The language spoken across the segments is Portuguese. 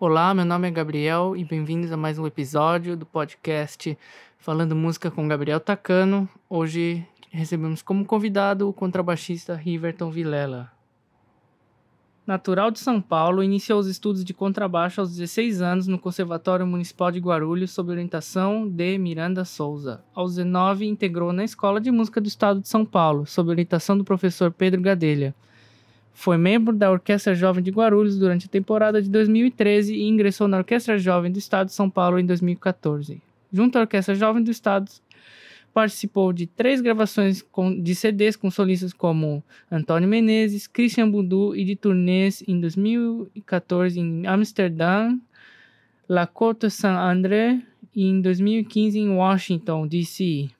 Olá, meu nome é Gabriel e bem-vindos a mais um episódio do podcast Falando Música com Gabriel Tacano. Hoje recebemos como convidado o contrabaixista Riverton Vilela. Natural de São Paulo, iniciou os estudos de contrabaixo aos 16 anos no Conservatório Municipal de Guarulhos sob orientação de Miranda Souza. Aos 19, integrou na Escola de Música do Estado de São Paulo, sob orientação do professor Pedro Gadelha. Foi membro da Orquestra Jovem de Guarulhos durante a temporada de 2013 e ingressou na Orquestra Jovem do Estado de São Paulo em 2014. Junto à Orquestra Jovem do Estado, participou de três gravações de CDs com solistas como Antônio Menezes, Christian Bundu e de turnês em 2014 em Amsterdã, La Côte Saint-André e em 2015 em Washington, D.C. e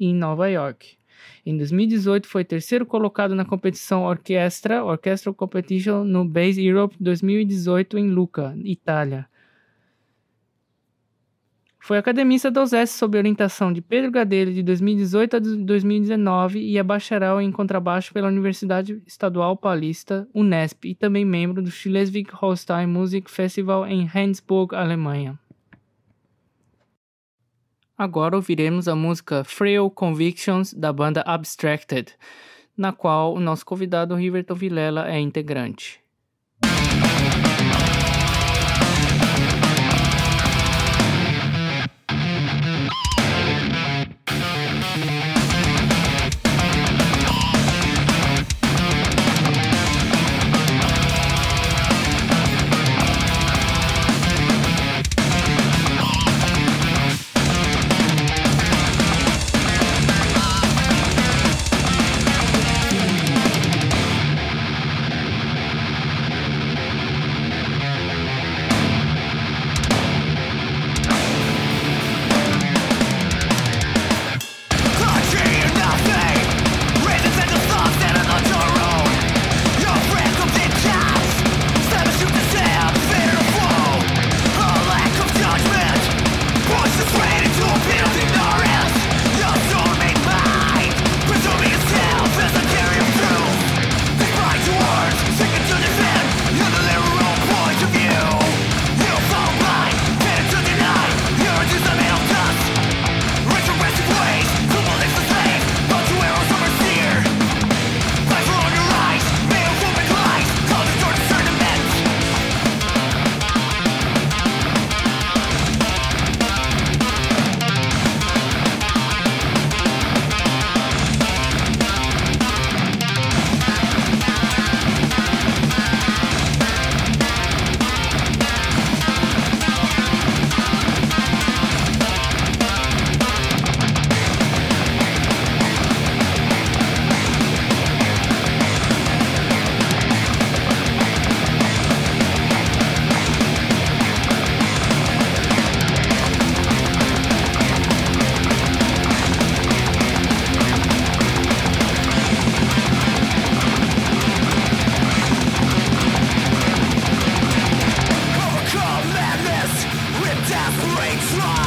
em Nova York. Em 2018 foi terceiro colocado na competição Orquestra, Orchestral Competition no Base Europe 2018 em Lucca, Itália. Foi academista da USES sob orientação de Pedro Gadelha de 2018 a 2019 e é bacharel em contrabaixo pela Universidade Estadual Paulista, Unesp, e também membro do Schleswig-Holstein Music Festival em Rendsburg, Alemanha. Agora ouviremos a música Frail Convictions da banda Abstracted, na qual o nosso convidado Riverton Vilela é integrante. try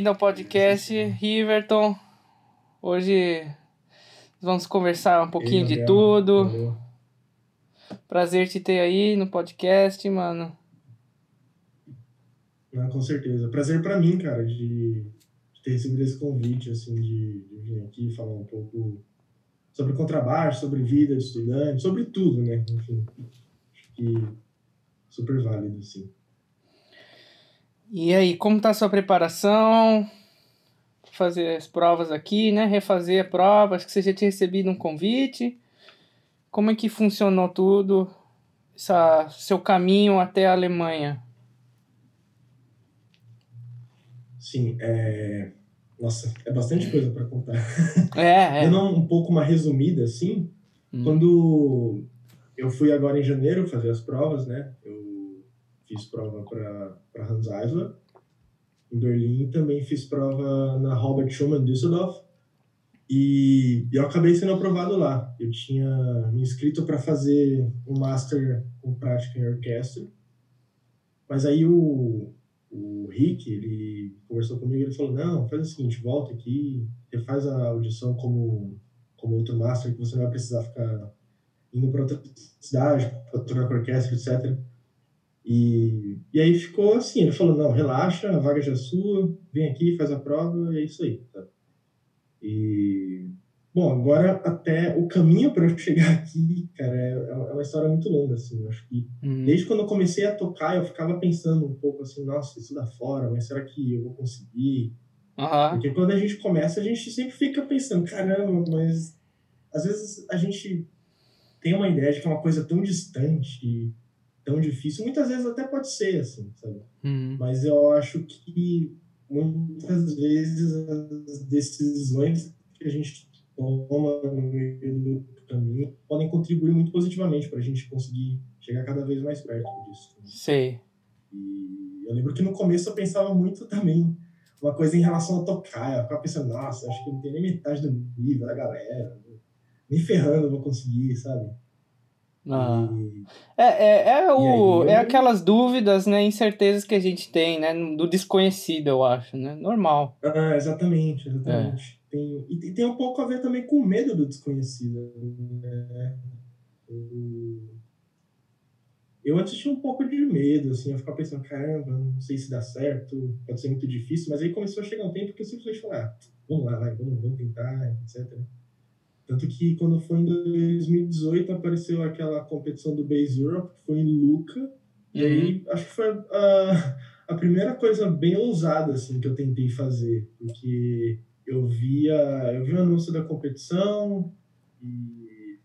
Bem-vindo ao podcast, Riverton. Hoje vamos conversar um pouquinho de tudo. Valeu. Prazer te ter aí no podcast, mano. Ah, com certeza. Prazer para mim, cara, de, de, ter recebido esse convite, assim, de, de vir aqui falar um pouco sobre contrabaixo, sobre vida de estudante, sobre tudo, né? Enfim, acho que super válido, sim. E aí, como tá a sua preparação? Fazer as provas aqui, né? Refazer a prova, acho que você já tinha recebido um convite. Como é que funcionou tudo? Essa, seu caminho até a Alemanha? Sim, é... Nossa, é bastante coisa para contar. É, é. Dando um pouco uma resumida, assim, hum. quando eu fui agora em janeiro fazer as provas, né? Eu fiz prova para Hans Eisler em Berlim, também fiz prova na Robert Schumann Düsseldorf e eu acabei sendo aprovado lá. Eu tinha me inscrito para fazer um master com prática em orquestra, mas aí o, o Rick, ele conversou comigo, ele falou, não, faz o seguinte, volta aqui, refaz a audição como, como outro master, que você não vai precisar ficar indo para outra cidade, para tocar com orquestra, etc. E, e aí ficou assim, ele falou, não, relaxa, a vaga já é sua, vem aqui, faz a prova, e é isso aí. Tá? E, bom, agora até o caminho para eu chegar aqui, cara, é, é, é uma história muito longa, assim, acho que uhum. desde quando eu comecei a tocar, eu ficava pensando um pouco assim, nossa, isso dá fora, mas será que eu vou conseguir? Uhum. Porque quando a gente começa, a gente sempre fica pensando, caramba, mas às vezes a gente tem uma ideia de que é uma coisa tão distante tão difícil. Muitas vezes até pode ser, assim, sabe? Uhum. Mas eu acho que muitas vezes as decisões que a gente toma no meio do caminho podem contribuir muito positivamente para a gente conseguir chegar cada vez mais perto disso. Né? Sei. E eu lembro que no começo eu pensava muito também uma coisa em relação a tocar. Eu ficava pensando, nossa, acho que não tem nem metade do nível da galera. Nem ferrando eu vou conseguir, sabe? Ah. É, é, é, o, aí, é aquelas dúvidas, né, incertezas que a gente tem, né, do desconhecido, eu acho, né, normal. Ah, exatamente, exatamente. É. Tem, e tem um pouco a ver também com o medo do desconhecido, né? Eu antes tinha um pouco de medo, assim, eu ficava pensando, caramba, não sei se dá certo, pode ser muito difícil, mas aí começou a chegar um tempo que eu simplesmente falei, ah, vamos lá, vai, vamos, vamos tentar, etc. Tanto que quando foi em 2018 apareceu aquela competição do Base Europe, que foi em Luca. Uhum. E aí acho que foi a, a primeira coisa bem ousada assim, que eu tentei fazer. Porque eu via, eu vi o anúncio da competição e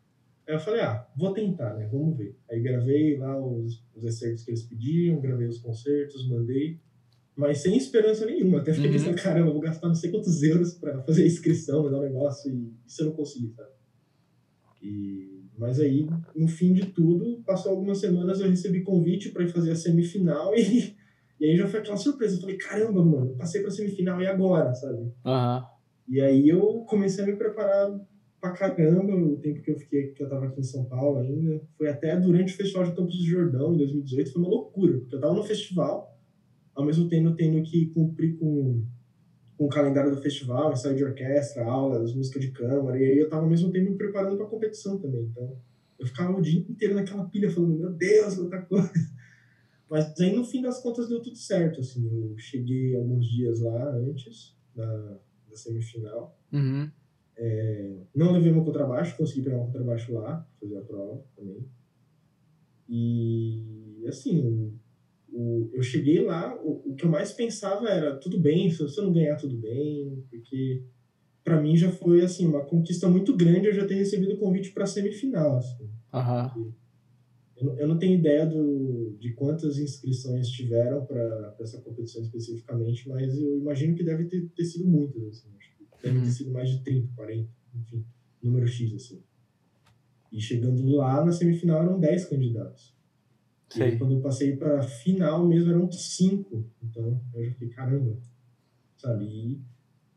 aí eu falei, ah, vou tentar, né? Vamos ver. Aí gravei lá os, os excertos que eles pediam, gravei os concertos, mandei mas sem esperança nenhuma. Até fiquei uhum. pensando, caramba, vou gastar não sei quantos euros para fazer a inscrição, mandar um negócio e isso eu não consegui, sabe? E, mas aí, no fim de tudo, passou algumas semanas, eu recebi convite para ir fazer a semifinal e, e aí já foi aquela surpresa. Eu falei, caramba, mano, passei pra semifinal e agora, sabe? Uhum. E aí eu comecei a me preparar pra caramba o tempo que eu fiquei, que eu tava aqui em São Paulo ainda. Foi até durante o Festival de Campos do Jordão, em 2018, foi uma loucura, porque eu tava no festival ao mesmo tempo tendo que cumprir com, com o calendário do festival, ensaio de orquestra, aulas, música de câmara, e aí eu tava ao mesmo tempo me preparando para a competição também. Então, eu ficava o dia inteiro naquela pilha falando, meu Deus, outra coisa. Mas aí, no fim das contas, deu tudo certo, assim. Eu cheguei alguns dias lá antes da, da semifinal. Uhum. É, não levei meu contrabaixo, consegui pegar um contrabaixo lá, fazer a prova também. E, assim, o, eu cheguei lá, o, o, que eu mais pensava era, tudo bem, se você não ganhar, tudo bem, porque para mim já foi, assim, uma conquista muito grande eu já ter recebido o convite para semifinal, assim. Uhum. Eu, eu, não tenho ideia do, de quantas inscrições tiveram para essa competição especificamente, mas eu imagino que deve ter, ter sido muitas, assim, deve uhum. ter sido mais de 30, 40, enfim, número X, assim. E chegando lá, na semifinal eram 10 candidatos. E aí, quando eu passei para final mesmo, eram cinco. Então, eu já fiquei, caramba, sabe? E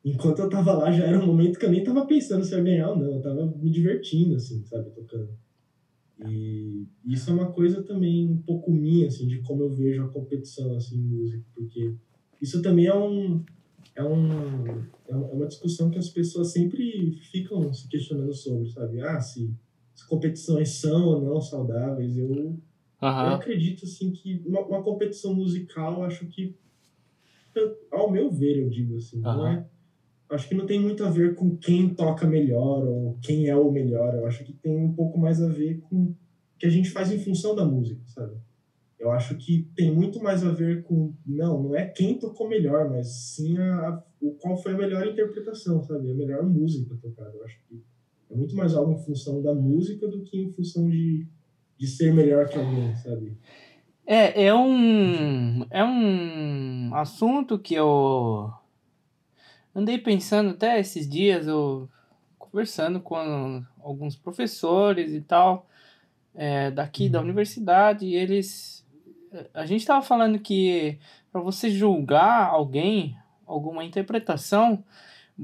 enquanto eu tava lá, já era um momento que eu nem tava pensando se eu ia ganhar ou não. Eu tava me divertindo, assim, sabe? Tocando. E isso é uma coisa também um pouco minha, assim, de como eu vejo a competição, assim, em música. Porque isso também é um, é, um, é uma discussão que as pessoas sempre ficam se questionando sobre, sabe? Ah, se, se competições são ou não saudáveis. Eu, uhum. eu acredito, assim, que uma, uma competição musical, acho que, ao meu ver, eu digo assim, uhum. não é acho que não tem muito a ver com quem toca melhor ou quem é o melhor. Eu acho que tem um pouco mais a ver com o que a gente faz em função da música, sabe? Eu acho que tem muito mais a ver com não, não é quem tocou melhor, mas sim a, a o qual foi a melhor interpretação, sabe? A melhor música tocada. Eu acho que é muito mais algo em função da música do que em função de, de ser melhor que alguém, sabe? É, é um é um assunto que eu andei pensando até esses dias, eu conversando com alguns professores e tal, é, daqui uhum. da universidade, e eles. A gente estava falando que para você julgar alguém, alguma interpretação,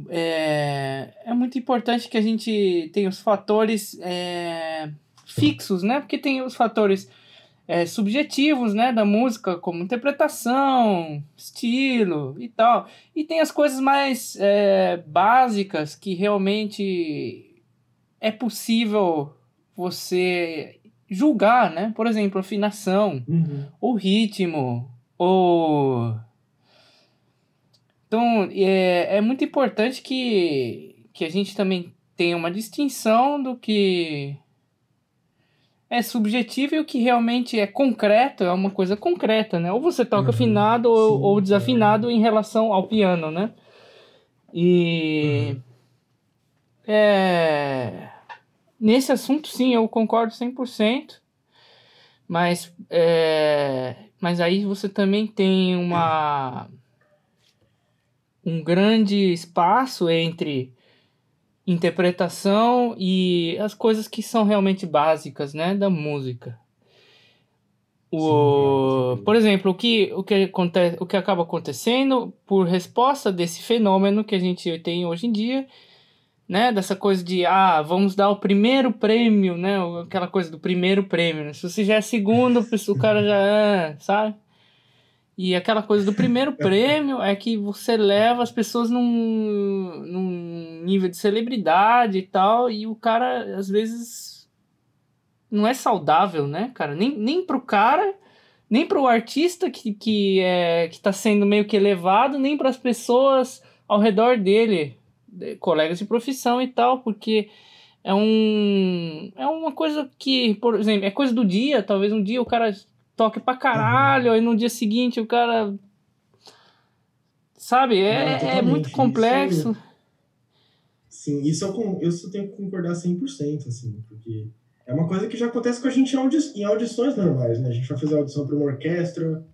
é, é muito importante que a gente tenha os fatores é, fixos, né? Porque tem os fatores é, subjetivos, né, da música, como interpretação, estilo e tal. E tem as coisas mais é, básicas que realmente é possível você julgar, né? Por exemplo, afinação, uhum. ou ritmo, ou... Então, é, é muito importante que, que a gente também tenha uma distinção do que é subjetivo e o que realmente é concreto é uma coisa concreta, né? Ou você toca uhum, afinado ou, ou desafinado é. em relação ao piano, né? E. Uhum. É. Nesse assunto, sim, eu concordo 100%. Mas, é, mas aí você também tem uma, um grande espaço entre interpretação e as coisas que são realmente básicas, né, da música. O, por exemplo, o que, o, que acontece, o que acaba acontecendo por resposta desse fenômeno que a gente tem hoje em dia, né, dessa coisa de, ah, vamos dar o primeiro prêmio, né, aquela coisa do primeiro prêmio, né? se você já é segundo, o cara já é, sabe? E aquela coisa do primeiro prêmio é que você leva as pessoas num, num nível de celebridade e tal, e o cara, às vezes, não é saudável, né, cara? Nem, nem pro cara, nem pro artista que, que, é, que tá sendo meio que elevado, nem para as pessoas ao redor dele, colegas de profissão e tal, porque é um é uma coisa que, por exemplo, é coisa do dia, talvez um dia o cara toque pra caralho, uhum. aí no dia seguinte o cara. Sabe? É, é, é muito complexo. Isso, sim, isso eu, eu só tenho que concordar 100%, assim, porque é uma coisa que já acontece com a gente em, audi em audições normais, né? A gente vai fazer audição para uma orquestra,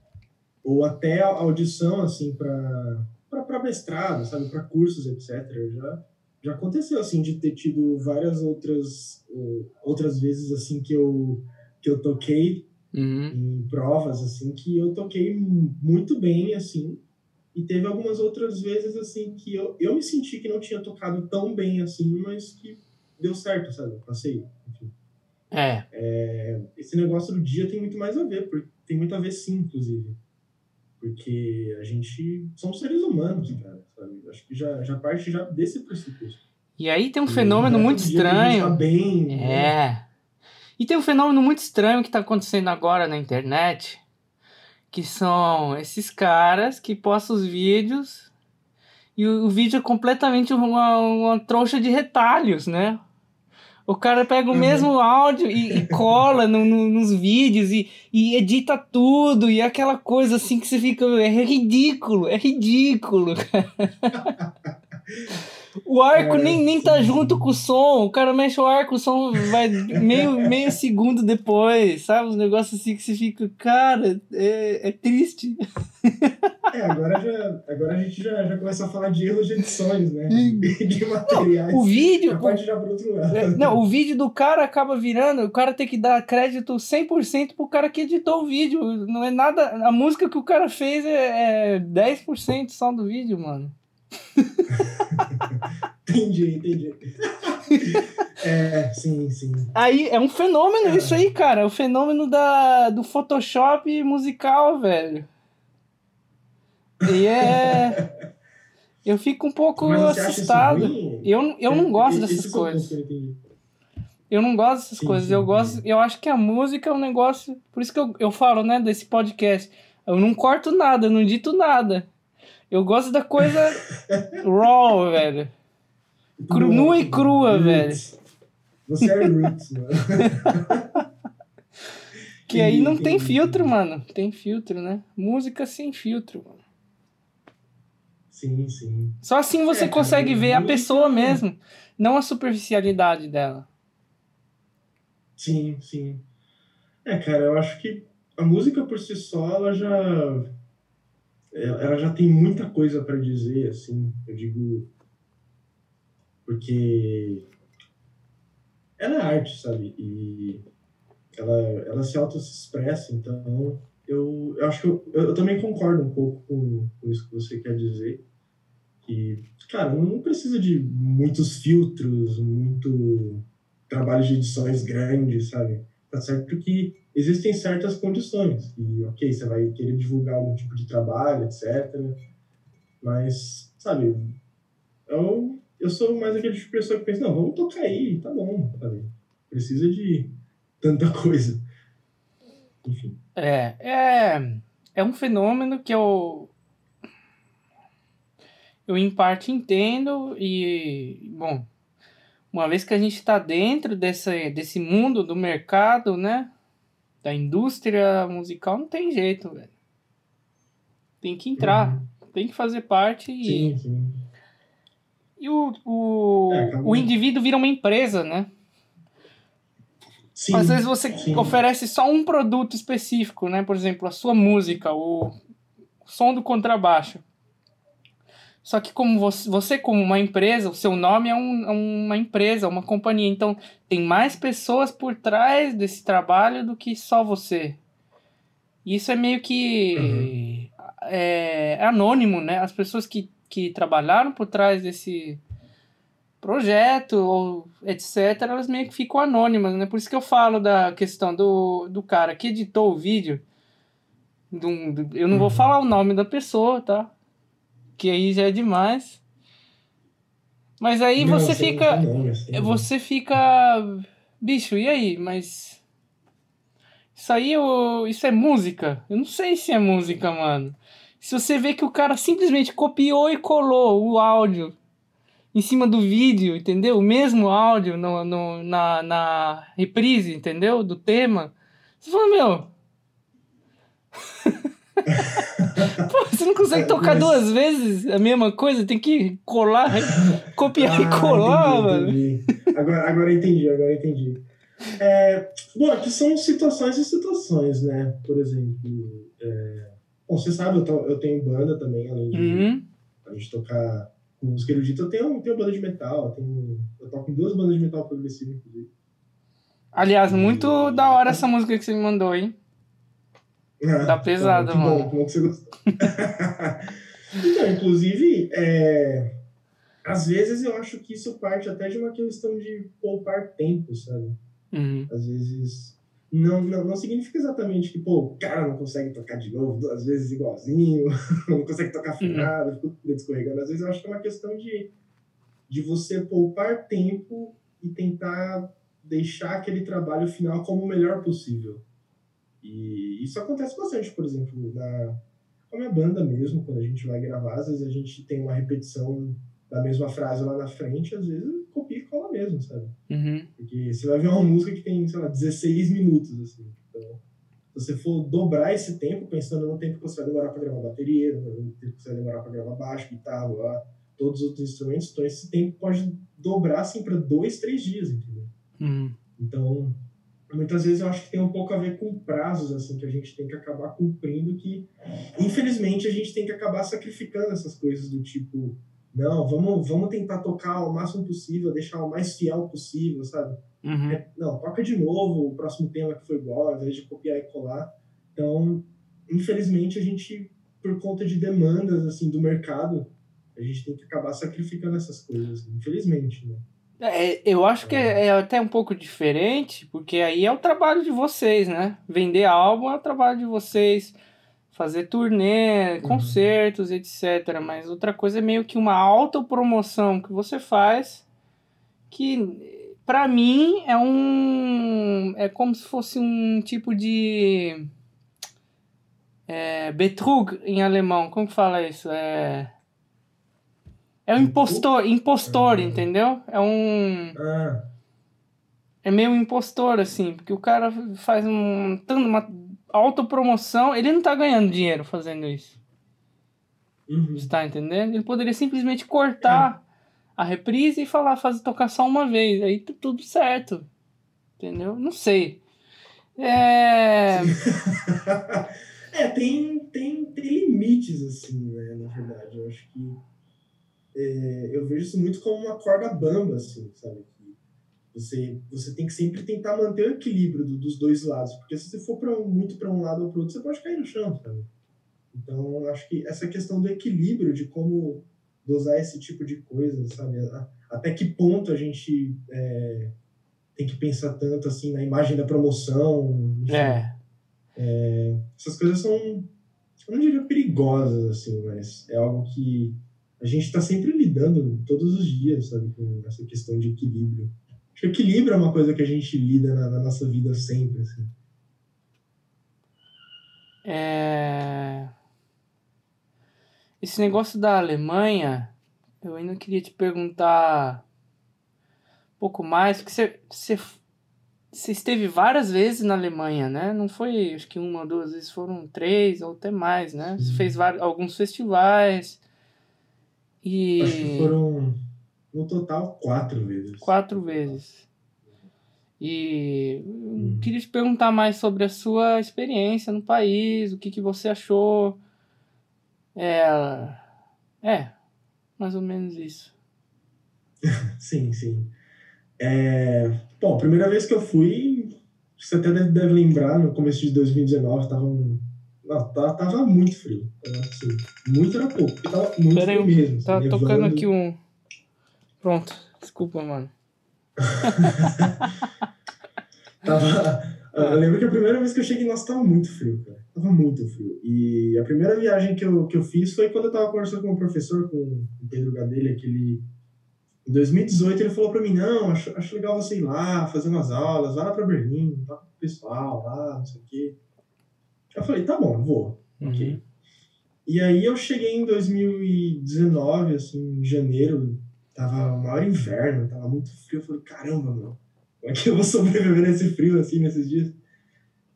ou até audição, assim, para mestrado, sabe? Para cursos, etc. Já, já aconteceu, assim, de ter tido várias outras, outras vezes, assim, que eu, que eu toquei uhum. em provas, assim, que eu toquei muito bem, assim, e teve algumas outras vezes, assim, que eu, eu me senti que não tinha tocado tão bem, assim, mas que deu certo, sabe? Passei, enfim. É. é. Esse negócio do dia tem muito mais a ver, porque tem muito a ver sim, inclusive. Porque a gente somos seres humanos, cara, sabe? Acho que já, já parte já desse pressuposto. E aí tem um fenômeno muito estranho. Tá bem, é. Né? E tem um fenômeno muito estranho que está acontecendo agora na internet, que são esses caras que postam os vídeos e o, o vídeo é completamente uma, uma trouxa de retalhos, né? O cara pega o uhum. mesmo áudio e, e cola no, no, nos vídeos e, e edita tudo, e aquela coisa assim que você fica. É ridículo, é ridículo. O arco é, nem, nem tá junto com o som. O cara mexe o arco, o som vai meio, meio segundo depois, sabe? Os negócios assim que você fica, cara, é, é triste. É, agora, já, agora a gente já, já começa a falar de erros de edições, né? De, de materiais. Não, o vídeo. Já pro outro lado. É, não, o vídeo do cara acaba virando. O cara tem que dar crédito 100% pro cara que editou o vídeo. Não é nada. A música que o cara fez é, é 10% só do vídeo, mano. entendi, entendi. É, sim, sim. Aí é um fenômeno é. isso aí, cara. É o fenômeno da, do Photoshop musical, velho. E é. Eu fico um pouco assustado. Eu, eu não gosto dessas coisas. Eu não gosto dessas sim, coisas. Sim, eu gosto. Eu acho que a música é um negócio. Por isso que eu, eu falo, né, desse podcast. Eu não corto nada, eu não dito nada. Eu gosto da coisa raw, velho. Cru, nua e crua, roots. velho. Você é roots, mano. que aí não tem filtro, mano. Tem filtro, né? Música sem filtro, mano. Sim, sim. Só assim você é, consegue cara, ver a pessoa mesmo, não a superficialidade dela. Sim, sim. É, cara, eu acho que a música por si só, ela já ela já tem muita coisa para dizer, assim, eu digo porque ela é arte, sabe? E ela, ela se auto-expressa, então eu, eu acho que eu, eu, também concordo um pouco com, com isso que você quer dizer. Que, cara, não precisa de muitos filtros, muito trabalho de edições grandes, sabe? Tá certo que existem certas condições. E, ok, você vai querer divulgar algum tipo de trabalho, etc. Mas, sabe, eu, eu sou mais aquele tipo de pessoa que pensa, não, vamos tocar aí, tá bom, sabe? Precisa de tanta coisa. Enfim. É, é, é um fenômeno que eu, eu em parte entendo e, bom, uma vez que a gente está dentro desse, desse mundo do mercado, né? Da indústria musical, não tem jeito, velho. Tem que entrar, uhum. tem que fazer parte e. Sim, sim. E o, o, é, o indivíduo vira uma empresa, né? Sim, Às vezes você sim. oferece só um produto específico, né? Por exemplo, a sua música, o som do contrabaixo. Só que como você, você como uma empresa, o seu nome é, um, é uma empresa, uma companhia. Então tem mais pessoas por trás desse trabalho do que só você. Isso é meio que uhum. é, é, anônimo, né? As pessoas que, que trabalharam por trás desse projeto ou etc, elas meio que ficam anônimas, né? Por isso que eu falo da questão do, do cara que editou o vídeo. Do, do eu não uhum. vou falar o nome da pessoa, tá? Que aí já é demais. Mas aí não, você fica. Não, você fica. Bicho, e aí? Mas. Isso aí eu, isso é música? Eu não sei se é música, mano. Se você vê que o cara simplesmente copiou e colou o áudio em cima do vídeo, entendeu? O mesmo áudio no, no, na, na reprise, entendeu? Do tema. Você fala, meu. Você não consegue tocar Mas... duas vezes a mesma coisa? Tem que colar, copiar ah, e colar, entendi, mano. Entendi. Agora, agora entendi, agora entendi. É, bom, aqui são situações e situações, né? Por exemplo, é, bom, você sabe, eu, to, eu tenho banda também, além de, uhum. além de tocar música erudita, eu tenho, tenho banda de metal, eu, tenho, eu toco em duas bandas de metal progressivo, inclusive. Aliás, muito e... da hora essa música que você me mandou, hein? É, tá pesado, mano. Bom, como que você gostou? então, inclusive, é, às vezes eu acho que isso parte até de uma questão de poupar tempo, sabe? Uhum. Às vezes. Não, não, não significa exatamente que, pô, o cara não consegue tocar de novo duas vezes igualzinho, não consegue tocar afinado, uhum. fica escorregando. Às vezes eu acho que é uma questão de, de você poupar tempo e tentar deixar aquele trabalho final como o melhor possível. E isso acontece bastante, por exemplo, na, com a minha banda mesmo, quando a gente vai gravar, às vezes a gente tem uma repetição da mesma frase lá na frente, às vezes copia e cola mesmo, sabe? Uhum. Porque você vai ver uma música que tem, sei lá, 16 minutos, assim. Então, se você for dobrar esse tempo, pensando no tempo que você vai demorar para gravar bateria, no tempo que você vai demorar para gravar baixo, guitarra, lá, todos os outros instrumentos, então esse tempo pode dobrar, assim, para dois, três dias, entendeu? Uhum. Então, muitas vezes eu acho que tem um pouco a ver com prazos assim que a gente tem que acabar cumprindo que infelizmente a gente tem que acabar sacrificando essas coisas do tipo não vamos vamos tentar tocar o máximo possível deixar o mais fiel possível sabe? Uhum. é, não toca de novo o próximo tema que foi igual ao invés de copiar e colar. Então infelizmente a gente por conta de demandas assim do mercado a gente tem que acabar sacrificando essas coisas infelizmente né é, eu acho que é, é, até um pouco diferente, porque aí é o trabalho de vocês, né? Vender álbum é o trabalho de vocês, fazer turnê, uhum. concertos, etc. Mas outra coisa é meio que uma autopromoção que você faz que para mim é um é como se fosse um tipo de é, Betrug em alemão, como que fala isso? É é um impostor, impostor, uhum. entendeu? É um ah. é meio impostor assim, porque o cara faz um uma autopromoção, ele não tá ganhando dinheiro fazendo isso. Uhum. Está entendendo? Ele poderia simplesmente cortar a reprise e falar, fazer tocar só uma vez. Aí tá tudo certo. Entendeu? Não sei. É. é, tem, tem, tem limites, assim, né? Na verdade. Eu acho que. É, eu vejo isso muito como uma corda bamba, assim, sabe? Você, você tem que sempre tentar manter o equilíbrio do, dos dois lados, porque se você for pra, muito para um lado ou para outro, você pode cair no chão, sabe? Então, acho que essa questão do equilíbrio, de como dosar esse tipo de coisa, sabe? Até que ponto a gente é, tem que pensar tanto assim na imagem da promoção. Enfim, é. é. Essas coisas são, eu não diria perigosas, assim, mas é algo que a gente está sempre lidando todos os dias, sabe? Com essa questão de equilíbrio. Acho que equilíbrio é uma coisa que a gente lida na, na nossa vida sempre, assim. É... Esse negócio da Alemanha, eu ainda queria te perguntar um pouco mais, porque você, você, você esteve várias vezes na Alemanha, né? Não foi, acho que uma ou duas vezes, foram três ou até mais, né? Você fez vários, alguns festivais. E... Acho que foram no total, quatro vezes. Quatro vezes. E hum. queria te perguntar mais sobre a sua experiência no país, o que, que você achou. É, é, mais ou menos isso. sim, sim. É, bom, primeira vez que eu fui, você até deve, lembrar, no começo de 2019, tava um, não, tava, tava muito frio. Assim, muito era pouco, tava muito Pera frio aí, mesmo. Tá assim, tocando aqui um Pronto, desculpa, mano. tava, eu lembro que a primeira vez que eu cheguei, nossa, tava muito frio, cara. Tava muito frio. E a primeira viagem que eu, que eu fiz foi quando eu tava conversando com um professor, com o Pedro Gadelha, que ele... Em 2018 ele falou pra mim, não, acho, acho legal você ir lá, fazer umas aulas, vai lá pra Berlim, tá com o pessoal lá, não sei o quê. Eu falei, tá bom, vou. Uhum. Ok. E aí eu cheguei em 2019, assim, em janeiro, Tava o maior inverno, tava muito frio. Eu falei, caramba, meu, como é que eu vou sobreviver nesse frio, assim, nesses dias?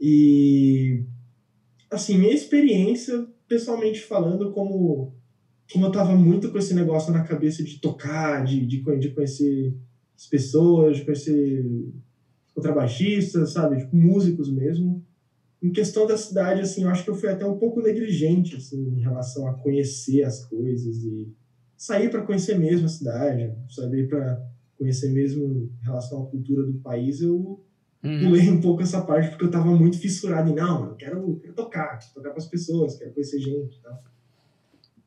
E, assim, minha experiência, pessoalmente falando, como, como eu tava muito com esse negócio na cabeça de tocar, de, de, de conhecer as pessoas, de conhecer contrabaixistas, sabe? Tipo, músicos mesmo. Em questão da cidade, assim, eu acho que eu fui até um pouco negligente, assim, em relação a conhecer as coisas e sair para conhecer mesmo a cidade, saber para conhecer mesmo em relação à cultura do país, eu uhum. pulei um pouco essa parte porque eu estava muito fissurado em não, eu quero, quero tocar, quero tocar com as pessoas, quero conhecer gente, tá?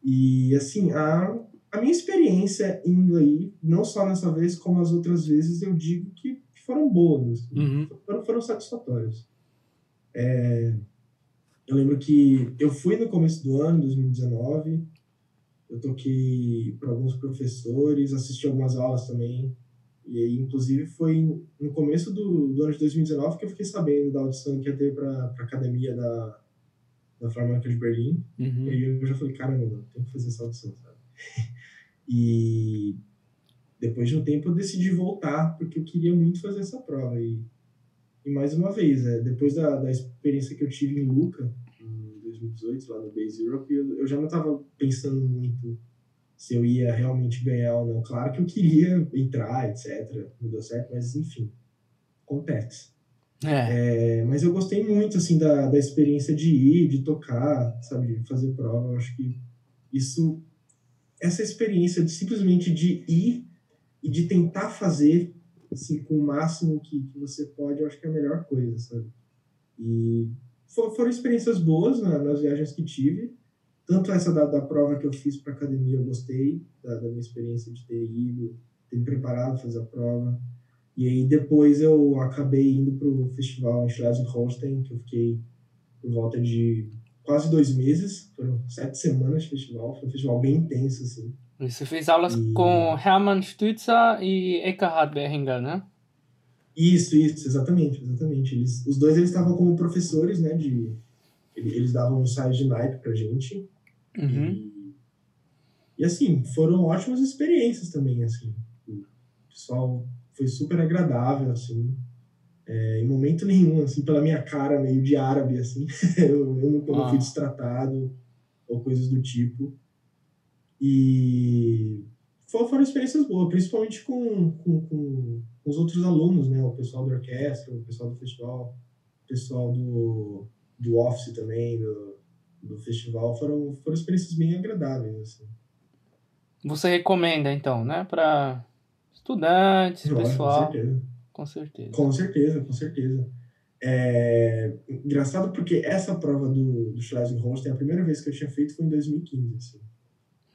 E assim, a, a minha experiência indo aí, não só nessa vez como as outras vezes, eu digo que foram boas, assim, uhum. foram, foram satisfatórias. É, eu lembro que eu fui no começo do ano, 2019, eu toquei para alguns professores, assisti algumas aulas também. E aí, inclusive, foi no começo do, do ano de 2019 que eu fiquei sabendo da audição que ia ter para a academia da, da Filarmônica de Berlim. Uhum. E aí eu já falei, caramba, tem que fazer essa audição, sabe? e depois de um tempo eu decidi voltar, porque eu queria muito fazer essa prova. E, e mais uma vez, é, depois da, da experiência que eu tive em Luca, 2018, lá no Base Europe, eu, eu já não estava pensando muito se eu ia realmente ganhar ou não. Claro que eu queria entrar, etc. Não deu certo, mas enfim, acontece. É. É, mas eu gostei muito, assim, da, da experiência de ir, de tocar, sabe, de fazer prova. Eu acho que isso, essa experiência de simplesmente de ir e de tentar fazer, assim, com o máximo que, que você pode, eu acho que é a melhor coisa, sabe? E for, foram experiências boas né, nas viagens que tive. Tanto essa da, da prova que eu fiz para academia, eu gostei da, da, minha experiência de ter ido, ter me preparado, fazer a prova. E aí depois eu acabei indo para o festival em Schleswig-Holstein, que eu fiquei por volta de quase dois meses, foram sete semanas de festival, foi um festival bem intenso, assim. Você fez aulas e... com Hermann Stützer e Eckhard Behringer, né? Isso, isso, exatamente, exatamente. Eles, os dois eles estavam como professores, né, de eles davam ensaios de naipe pra gente. Uhum. E, e, assim, foram ótimas experiências também, assim. O pessoal foi super agradável, assim. É, em momento nenhum, assim, pela minha cara meio de árabe, assim, eu, eu não, ah. fui destratado ou coisas do tipo. E foram experiências boas, principalmente com, com, com, os outros alunos, né? O pessoal da orquestra, o pessoal do festival, o pessoal do, do office também, do, do festival, foram, foram experiências bem agradáveis, assim. Você recomenda, então, né? Para estudantes, Lógico, pessoal. Com certeza. Com certeza. Com certeza, com certeza. É engraçado porque essa prova do, do Schleswig-Holstein, a primeira vez que eu tinha feito foi em 2015, assim.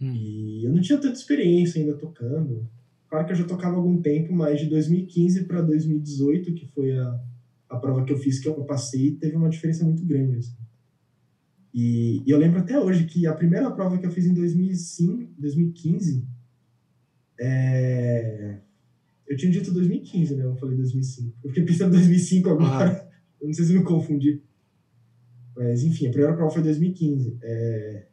Hum. E eu não tinha tanta experiência ainda tocando. Claro que eu já tocava há algum tempo, mas de 2015 para 2018, que foi a, a prova que eu fiz, que eu passei, teve uma diferença muito grande, assim. E, e, eu lembro até hoje que a primeira prova que eu fiz em 2005, 2015, é, eu tinha dito 2015, né? Eu falei 2005. Eu fiquei pensando em 2005 agora. Ah. Eu não sei se eu me confundi. Mas, enfim, a primeira prova foi 2015. É...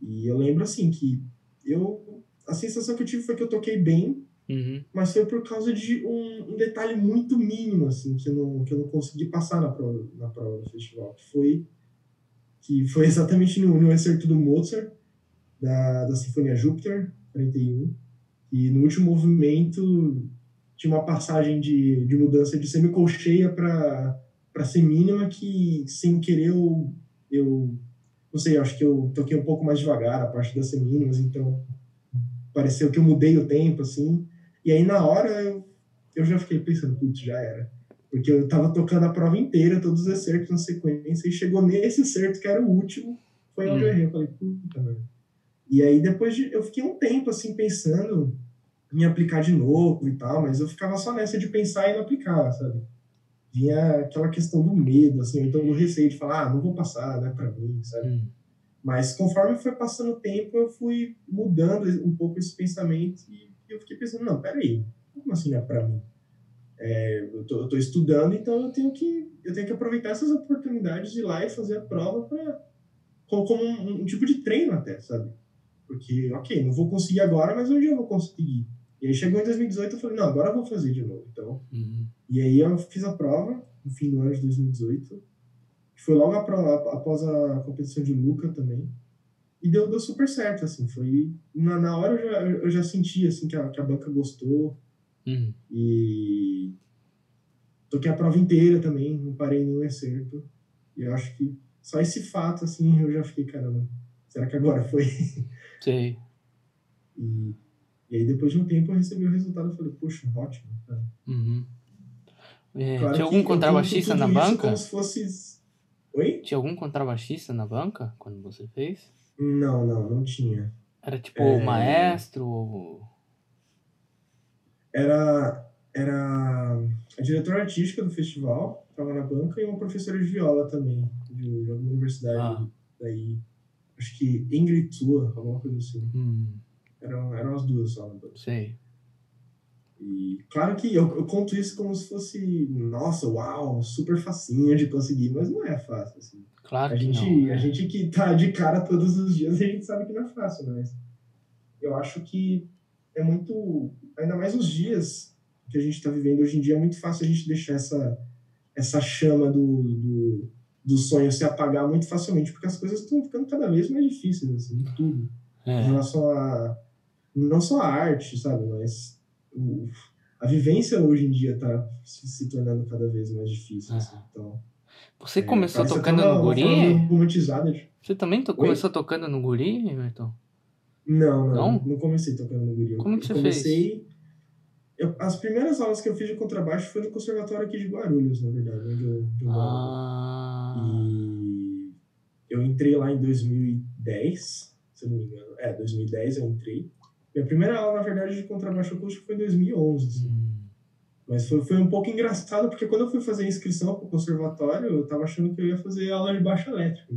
E eu lembro, assim, que eu... A sensação que eu tive foi que eu toquei bem, uhum. mas foi por causa de um, um, detalhe muito mínimo, assim, que eu não, que eu não consegui passar na prova, na prova do festival. Que foi, que foi exatamente no, no excerto do Mozart, da, da Sinfonia Júpiter, 41 e no último movimento tinha uma passagem de, de mudança de semicolcheia para semínima que, sem querer, eu, eu não sei, acho que eu toquei um pouco mais devagar a parte das semínimas, então pareceu que eu mudei o tempo, assim. E aí, na hora, eu, eu já fiquei pensando, putz, já era. Porque eu tava tocando a prova inteira, todos os excertos na sequência, e chegou nesse excerto, que era o último, foi onde hum. eu errei. Eu falei, puta, merda. E aí depois de, eu fiquei um tempo assim pensando em aplicar de novo e tal, mas eu ficava só nessa de pensar e não aplicar, sabe? Vinha aquela questão do medo, assim, então do receio de falar, ah, não vou passar, né, para mim, sabe? Hum. Mas conforme foi passando o tempo, eu fui mudando um pouco esse pensamento e eu fiquei pensando, não, peraí, como assim não é para mim? É, eu, tô, eu tô estudando, então eu tenho que eu tenho que aproveitar essas oportunidades de ir lá e fazer a prova para como, como um, um, tipo de treino até, sabe? Porque, ok, não vou conseguir agora, mas um dia eu vou conseguir. E aí chegou em 2018 eu falei, não, agora eu vou fazer de novo. Então, uhum. E aí eu fiz a prova no fim do ano de 2018. Que foi logo após a competição de Luca também. E deu, deu super certo, assim. Foi... Na, na hora eu já, eu já senti, assim, que a, que a banca gostou. Uhum. E... Toquei a prova inteira também, não parei nenhum acerto. E eu acho que só esse fato, assim, eu já fiquei, caramba, será que agora foi? Sei. E, e aí, depois de um tempo, eu recebi o resultado e falei, poxa, ótimo. Cara. Uhum. É, claro tinha algum contrabaixista na banca? Como se fosse... Oi? Tinha algum contrabaixista na banca quando você fez? Não, não, não tinha. Era tipo é... maestro ou... Era, era a diretora artística do festival, estava na banca, e uma professora de viola também, de, de alguma universidade ah. daí acho que Ingrid Tua, alguma coisa assim. Hum. Eram, eram as duas só. Sei. E claro que eu, eu, conto isso como se fosse, nossa, uau, super facinho de conseguir, mas não é fácil, assim. Claro a que gente, não. A gente que tá de cara todos os dias, a gente sabe que não é fácil, mas eu acho que é muito, ainda mais os dias que a gente tá vivendo hoje em dia, é muito fácil a gente deixar essa, essa chama do, do do sonho se apagar muito facilmente, porque as coisas estão ficando cada vez mais difíceis, assim, tudo. É. Em relação a. Não só a arte, sabe, mas. O, a vivência hoje em dia está se, se, tornando cada vez mais difícil. É. Assim, então, Você é, começou tocando no guri? Você também to começou tocando no guri, Everton? Não, não, não, não comecei tocando no guri. Como que você comecei, fez? Eu, as primeiras aulas que eu fiz de contrabaixo foi no conservatório aqui de Guarulhos, na verdade, onde eu, onde eu ah. E eu entrei lá em 2010, se eu não me engano. É, 2010 eu entrei. Minha primeira aula, na verdade, de contrabaixo acústico foi em 2011. Assim. Hum. Mas foi, foi um pouco engraçado, porque quando eu fui fazer a inscrição para o conservatório, eu estava achando que eu ia fazer aula de baixo elétrico.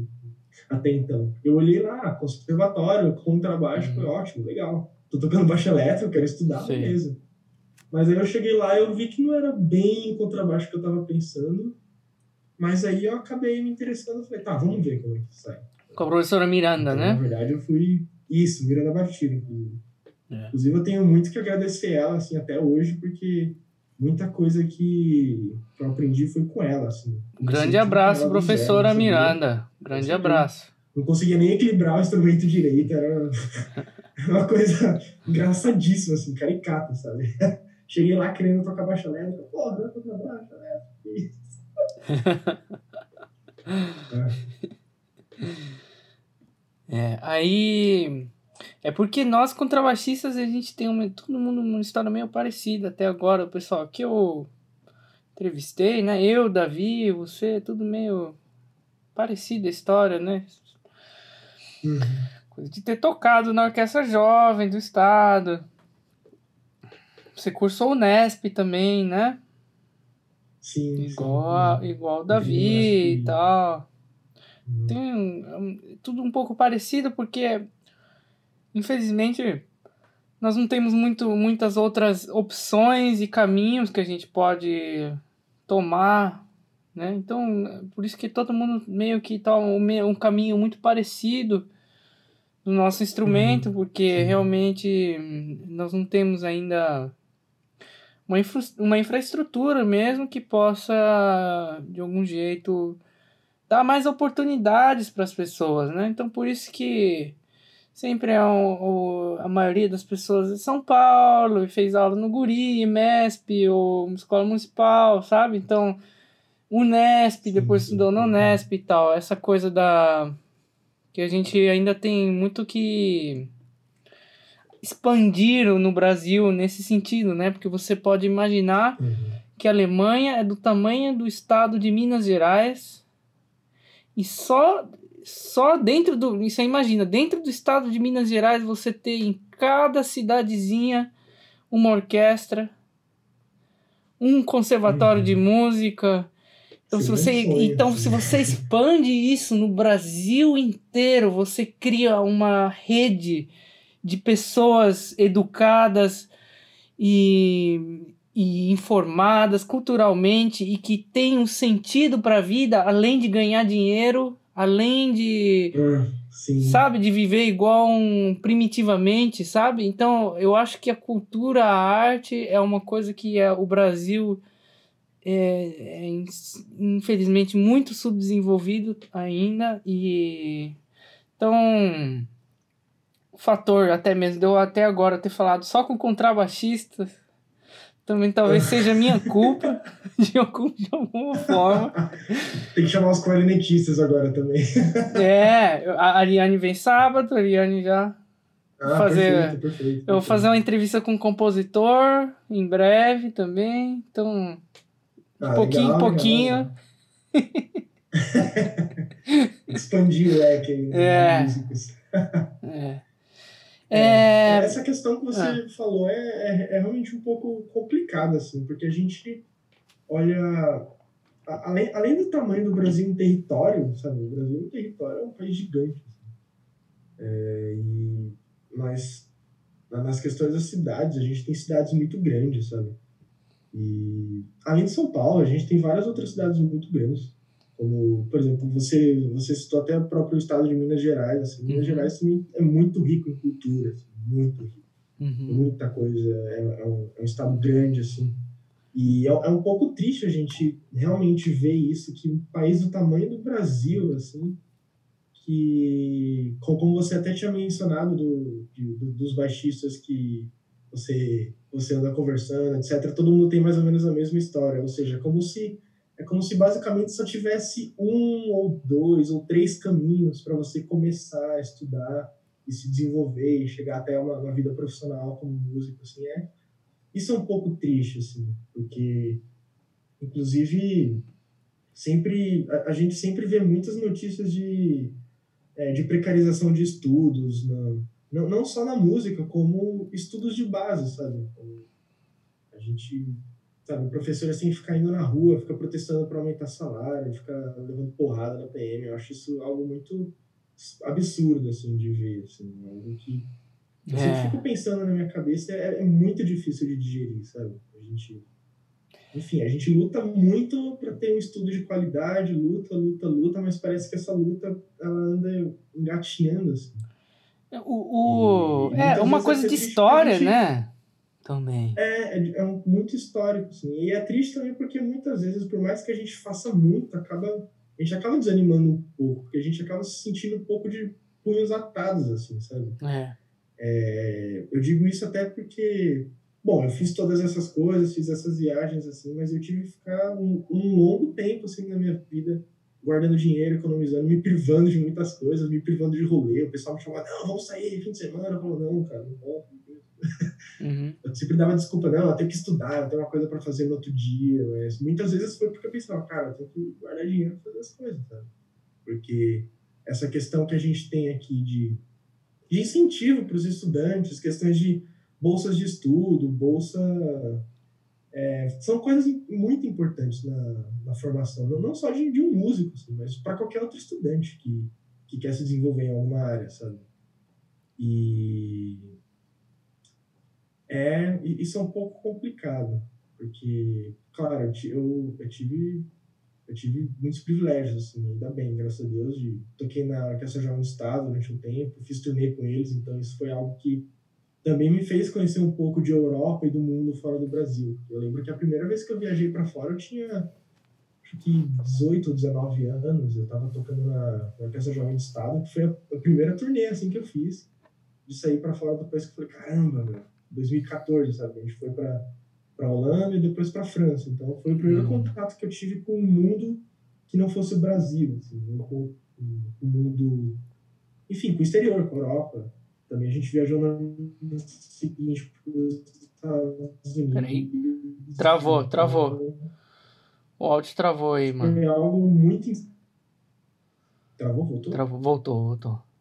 até então. Eu olhei lá, conservatório, contrabaixo, uhum. foi ótimo, legal. Tô tocando baixo elétrico, quero estudar, Sim. beleza. Mas aí eu cheguei lá eu vi que não era bem contrabaixo que eu tava pensando. Mas aí eu acabei me interessando, falei, tá, vamos ver como é que sai. Com a professora Miranda, então, né? Na verdade, eu fui. Isso, Miranda Batista, inclusive. É. Inclusive, eu tenho muito que agradecer ela, assim, até hoje, porque muita coisa que eu aprendi foi com ela, assim. Grande abraço, professora zero, Miranda. Grande abraço. Não conseguia nem equilibrar o instrumento direito, era uma coisa engraçadíssima, assim, caricata, sabe? Cheguei lá querendo tocar baixo elétrica, porra, eu tocar baixo elétrica. é. é, aí é porque nós contrabaixistas a gente tem uma, todo mundo uma história meio parecida até agora, o pessoal que eu entrevistei, né? Eu, Davi, você, tudo meio parecido a história, né? Uhum. Coisa de ter tocado na orquestra jovem do estado. Você cursou o Nesp também, né? Sim. Igual, sim. igual o Davi e tal. Uhum. Tem um, tudo um pouco parecido porque infelizmente, nós não temos muito, muitas outras opções e caminhos que a gente pode tomar, né? Então, por isso que todo mundo meio que tá um, um caminho muito parecido do nosso instrumento, uhum. porque Sim. realmente nós não temos ainda uma, infra, uma infraestrutura mesmo que possa, de algum jeito, dar mais oportunidades para as pessoas, né? Então, por isso que sempre é um, o, a maioria das pessoas de São Paulo e fez aula no Guri, MESP ou escola municipal, sabe? Então, Unesp, depois estudou no Unesp e tal. Essa coisa da que a gente ainda tem muito que expandir no Brasil nesse sentido, né? Porque você pode imaginar uhum. que a Alemanha é do tamanho do estado de Minas Gerais e só só dentro do. Você imagina, dentro do estado de Minas Gerais você tem em cada cidadezinha uma orquestra, um conservatório uhum. de música. Então, se você, então, se você expande isso no Brasil inteiro, você cria uma rede de pessoas educadas e, e informadas culturalmente e que tem um sentido para a vida, além de ganhar dinheiro além de. Sim. Sabe, de viver igual um primitivamente, sabe? Então, eu acho que a cultura, a arte é uma coisa que é, o Brasil é, é infelizmente muito subdesenvolvido ainda e então o fator até mesmo deu até agora ter falado só com contrabaixistas também talvez seja minha culpa, de, algum, de alguma forma. Tem que chamar os clarinetistas agora também. é, a Ariane vem sábado, a Ariane já. Ah, fazer, perfeito, perfeito, perfeito. Eu vou fazer uma entrevista com um compositor em breve também. Então, ah, pouquinho em pouquinho. Expandir o leque aí. É. Músicos. é. É... Essa questão que você é. falou é, é, é, realmente um pouco complicada, assim, porque a gente olha. Além, além do tamanho do Brasil em território, sabe? O Brasil em território é um país gigante. Assim. É, e, mas nas questões das cidades, a gente tem cidades muito grandes, sabe? E além de São Paulo, a gente tem várias outras cidades muito grandes. Como, por exemplo, você, você citou até o próprio estado de Minas Gerais. Assim. Minas uhum. Gerais é muito rico em cultura, assim, muito rico. Uhum. Muita coisa. É, é, um, é, um, estado grande, assim. E é, é, um pouco triste a gente realmente ver isso, que um país do tamanho do Brasil, assim, que, como você até tinha mencionado do, do, dos baixistas que você, você anda conversando, etc., todo mundo tem mais ou menos a mesma história. Ou seja, como se é como se basicamente só tivesse um ou dois ou três caminhos para você começar a estudar e se desenvolver e chegar até uma, uma, vida profissional como músico, assim, é. Isso é um pouco triste, assim, porque, inclusive, sempre a, a gente sempre vê muitas notícias de, é, de precarização de estudos, não, não só na música, como estudos de base, sabe? A gente Sabe, o professor assim fica indo na rua, fica protestando para aumentar salário, fica levando porrada na PM. Eu acho isso algo muito absurdo, assim, de ver, assim, algo que eu é. fico pensando na minha cabeça, é, é, muito difícil de digerir, sabe? A gente, enfim, a gente luta muito para ter um estudo de qualidade, luta, luta, luta, mas parece que essa luta ela anda engatinhando, assim. O, o... é uma coisa de história, né? Também. É, é, é um, muito histórico, assim. E é triste também porque muitas vezes, por mais que a gente faça muito, acaba, a gente acaba desanimando um pouco, porque a gente acaba se sentindo um pouco de punhos atados, assim, sabe? É. É, eu digo isso até porque, bom, eu fiz todas essas coisas, fiz essas viagens, assim, mas eu tive que ficar um, um longo tempo, assim, na minha vida guardando dinheiro, economizando, me privando de muitas coisas, me privando de rolê. O pessoal me chamava, não, vamos sair fim de semana. Eu falava, não, cara, não posso. Uhum. Eu sempre dava desculpa, não, eu tenho que estudar, eu tenho uma coisa para fazer no outro dia. Mas muitas vezes foi porque eu pensava, cara, eu tenho que guardar dinheiro para fazer as coisas, sabe? Porque essa questão que a gente tem aqui de, de incentivo para os estudantes, questões de bolsas de estudo, bolsa é, são coisas muito importantes na, na formação, não, não só de, de, um músico, assim, mas para qualquer outro estudante que, que quer se desenvolver em alguma área, sabe? E é, isso é um pouco complicado, porque, claro, eu, eu tive eu tive muitos privilégios, assim, ainda bem, graças a Deus, de toquei na Orquestra Jovem do Estado durante um tempo, fiz turnê com eles, então isso foi algo que também me fez conhecer um pouco de Europa e do mundo fora do Brasil. Eu lembro que a primeira vez que eu viajei para fora eu tinha acho que 18 ou 19 anos, eu estava tocando na, na Orquestra Jovem do Estado, que foi a, a, primeira turnê assim que eu fiz de sair para fora do país que eu falei, caramba, meu, 2014, sabe? A gente foi para para Holanda e depois para França. Então foi o primeiro uhum. contato que eu tive com um mundo que não fosse o Brasil, assim, com o mundo, enfim, com o exterior, com a Europa. Também a gente viajou no seguinte Estados Unidos. Peraí. Travou, travou. O áudio travou aí, mano. É algo muito. Travou, voltou? Travou, voltou, voltou.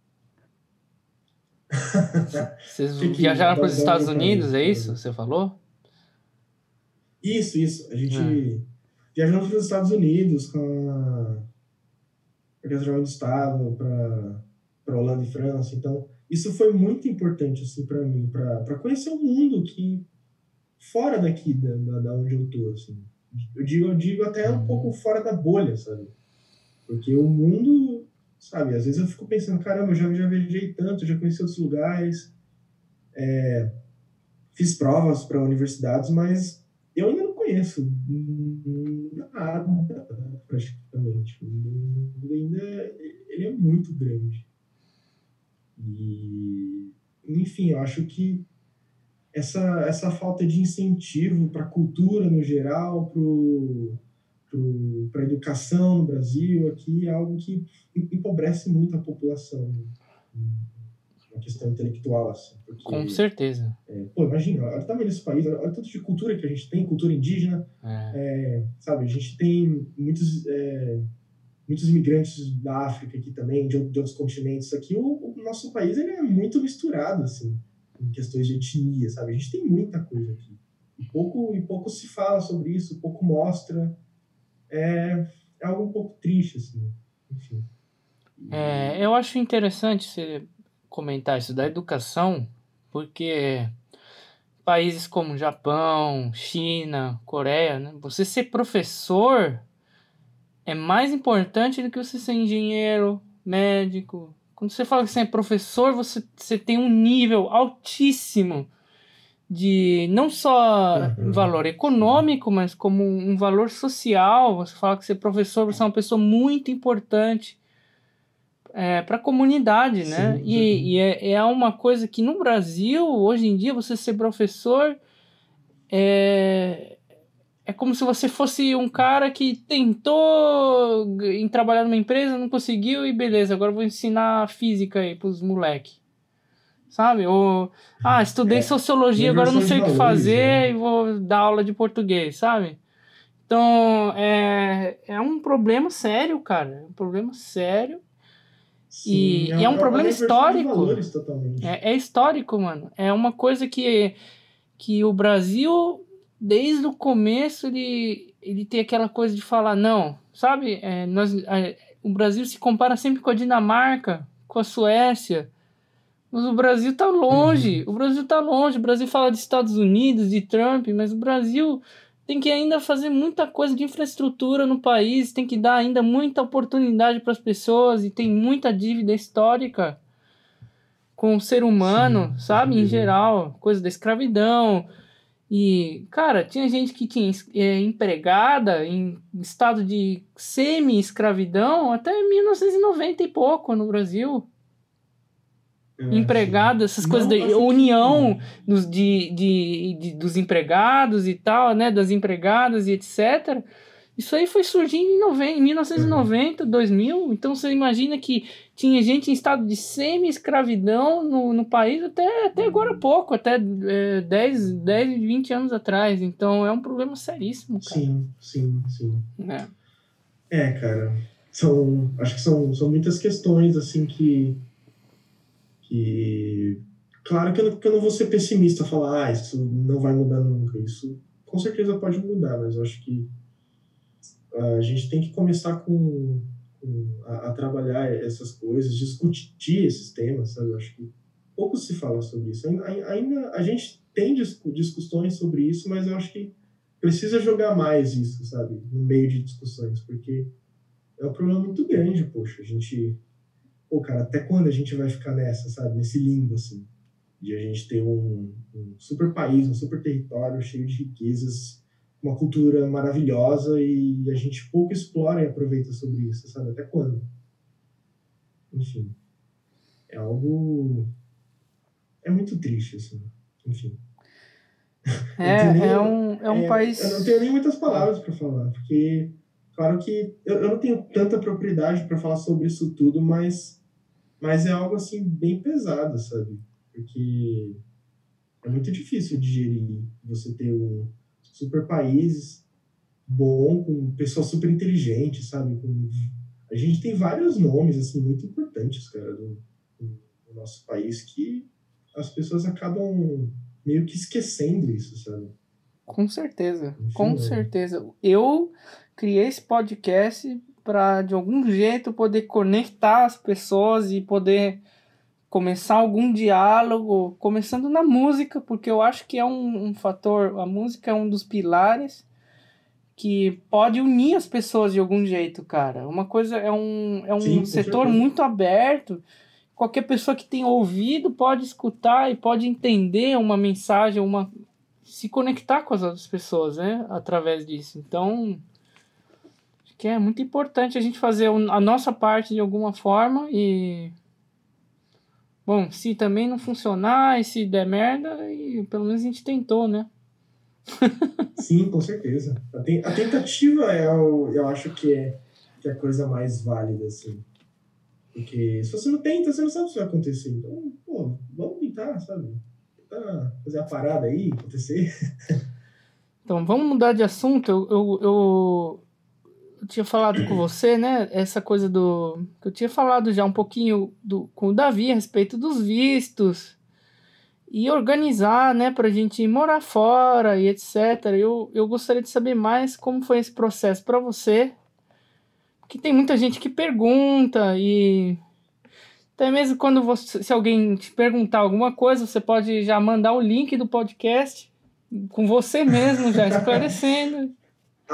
Vocês viajaram para os Estados Unidos, é isso? Você falou? Isso, isso. A gente é. viajou para os Estados Unidos com a Orquestra do Estado, para Holanda e França. Então, isso foi muito importante assim para mim, para conhecer o mundo que fora daqui da, da, da, onde eu tô, assim. Eu digo, eu digo até um pouco fora da bolha, sabe? Porque o mundo, sabe, às vezes eu fico pensando, caramba, eu já, já viajei tanto, já conheci outros lugares, é, fiz provas para universidades, mas eu ainda não conheço nada, praticamente. O mundo ainda ele é muito grande. E, enfim, eu acho que essa, essa falta de incentivo para a cultura no geral, para a educação no Brasil, aqui é algo que empobrece muito a população. Uma questão intelectual, assim. Porque, Com certeza. É, pô, imagina, olha o tamanho desse país, olha, o tanto de cultura que a gente tem, cultura indígena, é. É, sabe? A gente tem muitos é, muitos imigrantes da África aqui também, de, de outros continentes aqui, o, o, nosso país ele é muito misturado, assim, em questões de etnia, sabe? A gente tem muita coisa aqui. E pouco, e pouco se fala sobre isso, pouco mostra. É, é algo um pouco triste, assim, enfim. É, eu acho interessante você comentar isso da educação, porque países como Japão, China, Coreia, né? Você ser professor é mais importante do que você ser engenheiro, médico. Quando você fala que você é professor, você, você tem um nível altíssimo de não só uhum. valor econômico, mas como um valor social. Você fala que é professor, você é uma pessoa muito importante é, para a comunidade, né? Sim, e, e é, é uma coisa que no Brasil, hoje em dia, você ser professor é, é como se você fosse um cara que tentou em trabalhar numa empresa, não conseguiu e beleza, agora vou ensinar física aí pros moleque. Sabe? Ou, ah, estudei é, sociologia, agora não sei o que fazer né? e vou dar aula de português, sabe? Então, é, é um problema sério, cara. É um problema sério. Sim, e, é, e é um problema histórico. É, é histórico, mano. É uma coisa que, que o Brasil desde o começo ele, ele tem aquela coisa de falar, não, sabe? É, nós, a, o Brasil se compara sempre com a Dinamarca, com a Suécia. Mas o Brasil tá longe. Uhum. O Brasil tá longe. O Brasil fala de Estados Unidos, de Trump, mas o Brasil tem que ainda fazer muita coisa de infraestrutura no país, tem que dar ainda muita oportunidade para as pessoas e tem muita dívida histórica com o ser humano, Sim, sabe? Em geral, coisa da escravidão. E, cara, tinha gente que tinha é, empregada em estado de semi-escravidão até 1990 e pouco no Brasil. Empregado, essas coisas da união dos, de, de, de, dos empregados e tal, né? Das empregadas e etc. Isso aí foi surgindo em, nove... em 1990, uhum. 2000. Então você imagina que tinha gente em estado de semi-escravidão no, no país até, até agora pouco, até é, 10, 10, 20 anos atrás. Então é um problema seríssimo, cara. Sim, sim, sim. É, é cara. São, acho que são, são muitas questões assim que que claro que eu, que eu não vou ser pessimista falar ah isso não vai mudar nunca isso com certeza pode mudar mas eu acho que a gente tem que começar com, com a, a, trabalhar essas coisas discutir esses temas sabe? Eu acho que pouco se fala sobre isso. Ainda, ainda a gente tem discussões sobre isso mas eu acho que precisa jogar mais isso sabe? No meio de discussões porque é um problema muito grande poxa a gente pô, cara, até quando a gente vai ficar nessa, sabe? Nesse limbo, assim, de a gente ter um, um super país, um super território cheio de riquezas, uma cultura maravilhosa e a gente pouco explora e aproveita sobre isso, sabe? Até quando? Enfim, é algo. É muito triste, assim. Enfim. É, nem, é um, é um é, país. Eu não tenho nem muitas palavras para falar, porque, claro que eu, eu não tenho tanta propriedade para falar sobre isso tudo, mas mas é algo assim bem pesado, sabe? Porque é muito difícil digerir você ter um super país bom, com pessoas super inteligentes, sabe? Com... A gente tem vários nomes assim muito importantes, cara, do, do nosso país que as pessoas acabam meio que esquecendo isso, sabe? Com certeza, Enfim, com é. certeza. Eu criei esse podcast para de algum jeito poder conectar as pessoas e poder começar algum diálogo, começando na música, porque eu acho que é um, um fator, a música é um dos pilares que pode unir as pessoas de algum jeito, cara. Uma coisa é um, é um Sim, setor muito aberto. Qualquer pessoa que tem ouvido pode escutar e pode entender uma mensagem, uma se conectar com as outras pessoas, né, através disso. Então, que é muito importante a gente fazer a nossa parte de alguma forma e bom, se também não funcionar e se der merda, e pelo menos a gente tentou, né? Sim, com certeza. A, tentativa é o, eu acho que é, que é a coisa mais válida, assim. Porque se você não tenta, você não sabe o que vai acontecer. Então, pô, vamos tentar, sabe? Tentar fazer a parada aí acontecer. Então, vamos mudar de assunto. Eu, eu, eu, eu tinha falado com você, né? Essa coisa do. Eu tinha falado já um pouquinho do, com o Davi a respeito dos vistos e organizar, né, pra gente morar fora e etc. Eu, eu gostaria de saber mais como foi esse processo para você. Porque tem muita gente que pergunta e. Até mesmo quando você, se alguém te perguntar alguma coisa, você pode já mandar o link do podcast com você mesmo, já esclarecendo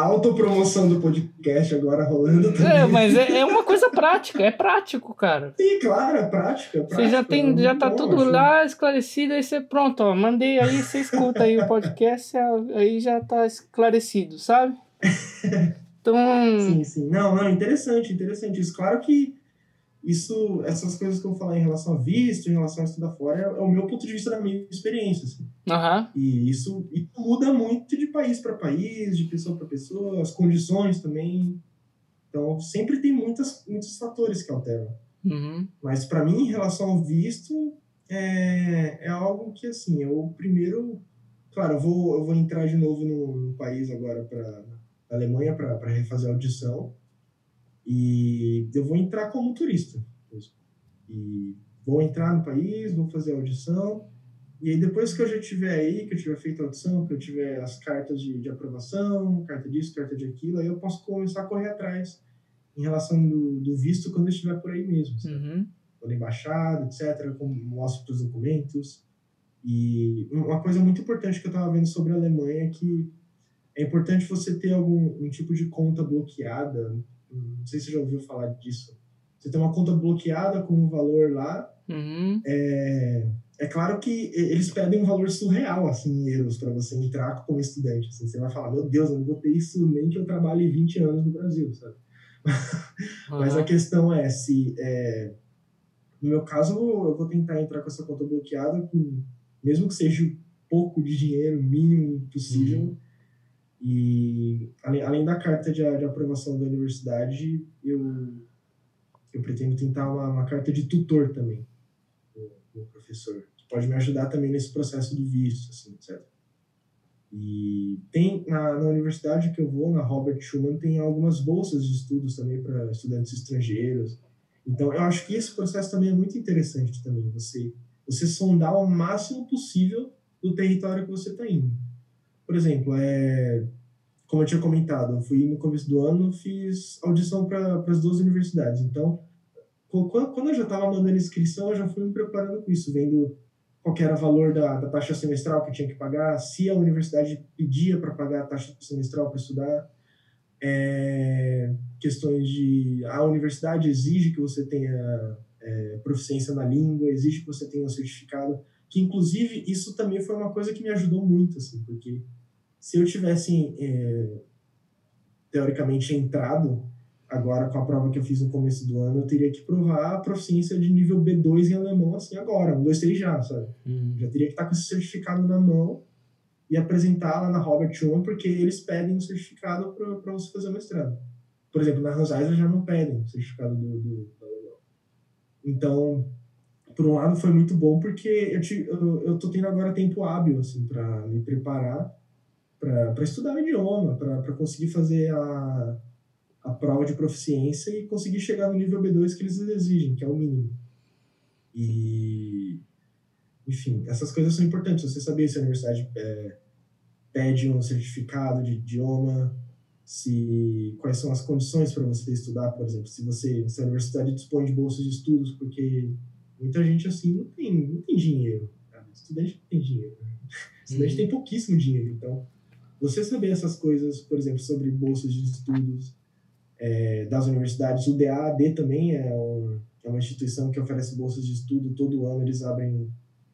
autopromoção do podcast agora rolando também. É, mas é, é uma coisa prática, é prático, cara. Sim, claro, é prática. É você já tem, é já tá bom, tudo lá esclarecido, aí você, pronto, ó, mandei aí, você escuta aí o podcast, aí já tá esclarecido, sabe? Então... Sim, sim. Não, não, interessante, interessante isso. Claro que isso, essas coisas que eu falar em relação a visto, em relação a estudar fora, é, é o meu ponto de vista da minha experiência. Assim. Uhum. E isso, isso muda muito de país para país, de pessoa para pessoa, as condições também. Então, sempre tem muitas, muitos fatores que alteram. Uhum. Mas, para mim, em relação ao visto, é, é algo que, assim, eu primeiro. Claro, eu vou, eu vou entrar de novo no, no país agora, para Alemanha, para refazer a audição. E eu vou entrar como turista. E vou entrar no país, vou fazer a audição. E aí, depois que eu já estiver aí, que eu tiver feito a audição, que eu tiver as cartas de, de aprovação, carta disso, carta de aquilo, aí eu posso começar a correr atrás em relação do, do visto quando eu estiver por aí mesmo. Uhum. na embaixada, etc., mostro os documentos. E uma coisa muito importante que eu estava vendo sobre a Alemanha é que é importante você ter algum um tipo de conta bloqueada. Não sei se você já ouviu falar disso. Você tem uma conta bloqueada com um valor lá. Uhum. É, é claro que eles pedem um valor surreal assim, em euros para você entrar como estudante. Assim, você vai falar, meu Deus, eu não vou ter isso nem que eu trabalhe 20 anos no Brasil, sabe? Uhum. Mas a questão é se. É, no meu caso, eu vou tentar entrar com essa conta bloqueada, com, mesmo que seja pouco de dinheiro, mínimo possível. Uhum. E além, além da carta de, de aprovação da universidade, eu, eu pretendo tentar uma, uma carta de tutor também, o professor, que pode me ajudar também nesse processo do visto, assim, etc. E tem na, na universidade que eu vou, na Robert Schumann, tem algumas bolsas de estudos também para estudantes estrangeiros. Então, eu acho que esse processo também é muito interessante também, você você sondar o máximo possível do território que você está indo. Por exemplo, é, como eu tinha comentado, eu fui no começo do ano, fiz audição para as duas universidades. Então, quando eu já estava mandando inscrição, eu já fui me preparando com isso, vendo qual era o valor da, da taxa semestral que eu tinha que pagar, se a universidade pedia para pagar a taxa semestral para estudar, é, questões de a universidade exige que você tenha é, proficiência na língua, exige que você tenha um certificado, que inclusive isso também foi uma coisa que me ajudou muito, assim, porque se eu tivesse é, teoricamente entrado agora com a prova que eu fiz no começo do ano, eu teria que provar a proficiência de nível B2 em alemão assim agora, um, dois, três já, sabe? Uhum. Já teria que estar com esse certificado na mão e apresentar lá na Robert Schumann, porque eles pedem um certificado para você fazer o mestrado. Por exemplo, na Hans Eisler já não pedem o certificado do, do, do alemão. Então, por um lado foi muito bom porque eu, te, eu, eu tô tendo agora tempo hábil assim para me preparar para estudar o idioma, para conseguir fazer a, a prova de proficiência e conseguir chegar no nível B2 que eles exigem, que é o mínimo. E, enfim, essas coisas são importantes. Você saber se a universidade é, pede um certificado de idioma, se quais são as condições para você estudar, por exemplo, se você se a universidade dispõe de bolsas de estudos, porque muita gente assim não tem não tem dinheiro, cara. estudante não tem dinheiro, estudante hum. tem pouquíssimo dinheiro, então você saber essas coisas, por exemplo, sobre bolsas de estudos é, das universidades, o DAAD também é, um, é, uma instituição que oferece bolsas de estudo, todo ano eles abrem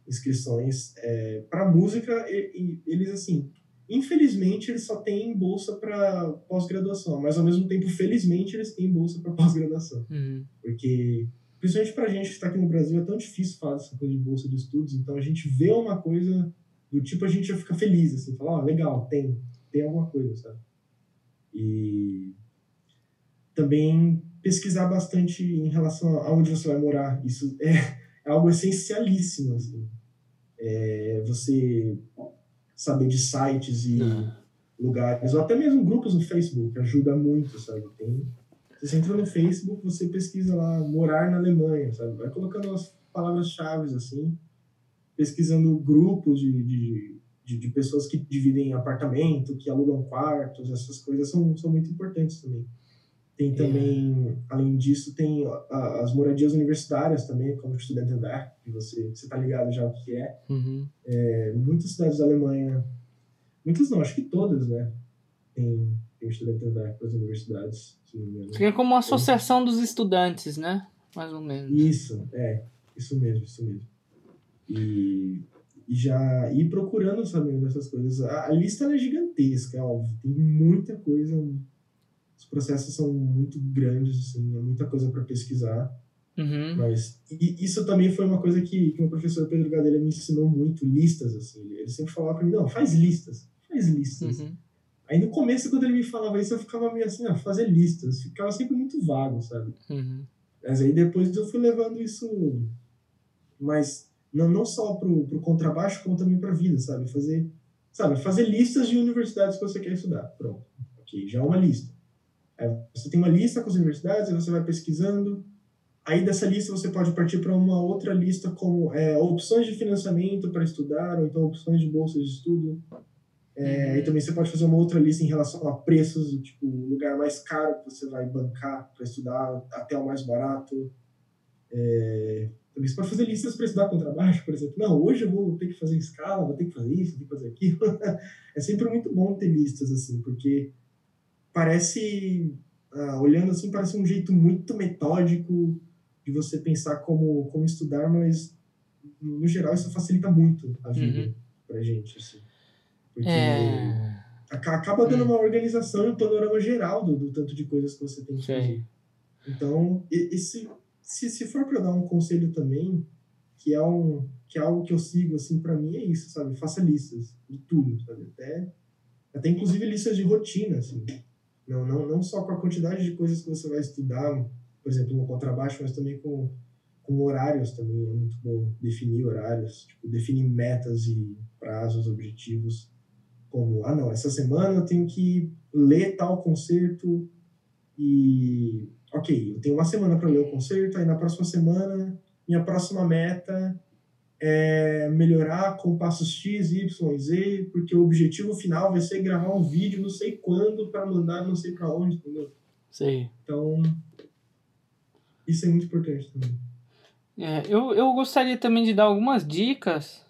inscrições é, para música e, e, eles assim infelizmente eles só têm bolsa para pós-graduação mas ao mesmo tempo felizmente eles têm bolsa para pós-graduação uhum. porque principalmente para a gente que está aqui no Brasil é tão difícil fazer essa coisa de bolsa de estudos então a gente vê uma coisa do tipo a gente já fica feliz, assim, falar, ó, oh, legal, tem, tem alguma coisa, sabe? E também pesquisar bastante em relação a onde você vai morar. Isso é, é algo essencialíssimo, assim. É você saber de sites e uhum. lugares, ou até mesmo grupos no Facebook, ajuda muito, sabe? Tem, você entra no Facebook, você pesquisa lá, morar na Alemanha, sabe? Vai colocando as palavras-chave, assim, pesquisando grupos de, de, de, de, pessoas que dividem apartamento, que alugam quartos, essas coisas são, são muito importantes também. Tem é. também, é. além disso, tem as moradias universitárias também, como Studentenwerk, que você está ligado já o que é. Uhum. é. Muitas cidades da Alemanha, muitas não, acho que todas, né? Tem, tem Studentenwerk para as universidades, engano. Seria como uma associação dos estudantes, né? Mais ou menos. Isso, é. Isso mesmo, isso mesmo e, e já ir procurando sabendo dessas coisas. A, a lista é gigantesca, é óbvio, tem muita coisa, os processos são muito grandes, assim, é muita coisa para pesquisar. Uhum. Mas e isso também foi uma coisa que, que o professor Pedro Gadelha me ensinou muito, listas, assim. Ele sempre falava para mim, não, faz listas, faz listas. Uhum. Aí no começo, quando ele me falava isso, eu ficava meio assim, ah, fazer listas. Ficava sempre muito vago, sabe? Uhum. Mas aí depois eu fui levando isso mais não, não só para o contrabaixo, como também para a vida, sabe? Fazer, sabe? Fazer listas de universidades que você quer estudar. Pronto. Ok, já é uma lista. Aí você tem uma lista com as universidades, aí você vai pesquisando. Aí dessa lista você pode partir para uma outra lista com é, opções de financiamento para estudar, ou então opções de bolsas de estudo. É, uhum. E também você pode fazer uma outra lista em relação a preços, tipo, o lugar mais caro que você vai bancar para estudar até o mais barato. É, também você pode fazer listas para estudar contrabaixo, por exemplo. Não, hoje eu vou ter que fazer escala, vou ter que fazer isso, vou ter que fazer aquilo. é sempre muito bom ter listas assim, porque parece, ah, olhando assim, parece um jeito muito metódico de você pensar como, como estudar, mas no geral isso facilita muito a vida uhum. pra gente, assim. Porque é... acaba dando uma organização e um panorama geral do, do tanto de coisas que você tem que fazer. Então, esse se, se for para dar um conselho também, que é, um, que é algo que eu sigo, assim, para mim é isso, sabe? Faça listas de tudo, sabe? Até, até inclusive listas de rotina, assim. Não, não, não só com a quantidade de coisas que você vai estudar, por exemplo, no contrabaixo, mas também com, com horários também. É muito bom definir horários, tipo, definir metas e prazos, objetivos. Como, ah, não, essa semana eu tenho que ler tal concerto e ok, eu tenho uma semana para ler o concerto, aí na próxima semana, minha próxima meta é melhorar com passos X, Y, Z, porque o objetivo final vai ser gravar um vídeo não sei quando para mandar não sei para onde, entendeu? Sei. Então, isso é muito importante também. É, eu, eu gostaria também de dar algumas dicas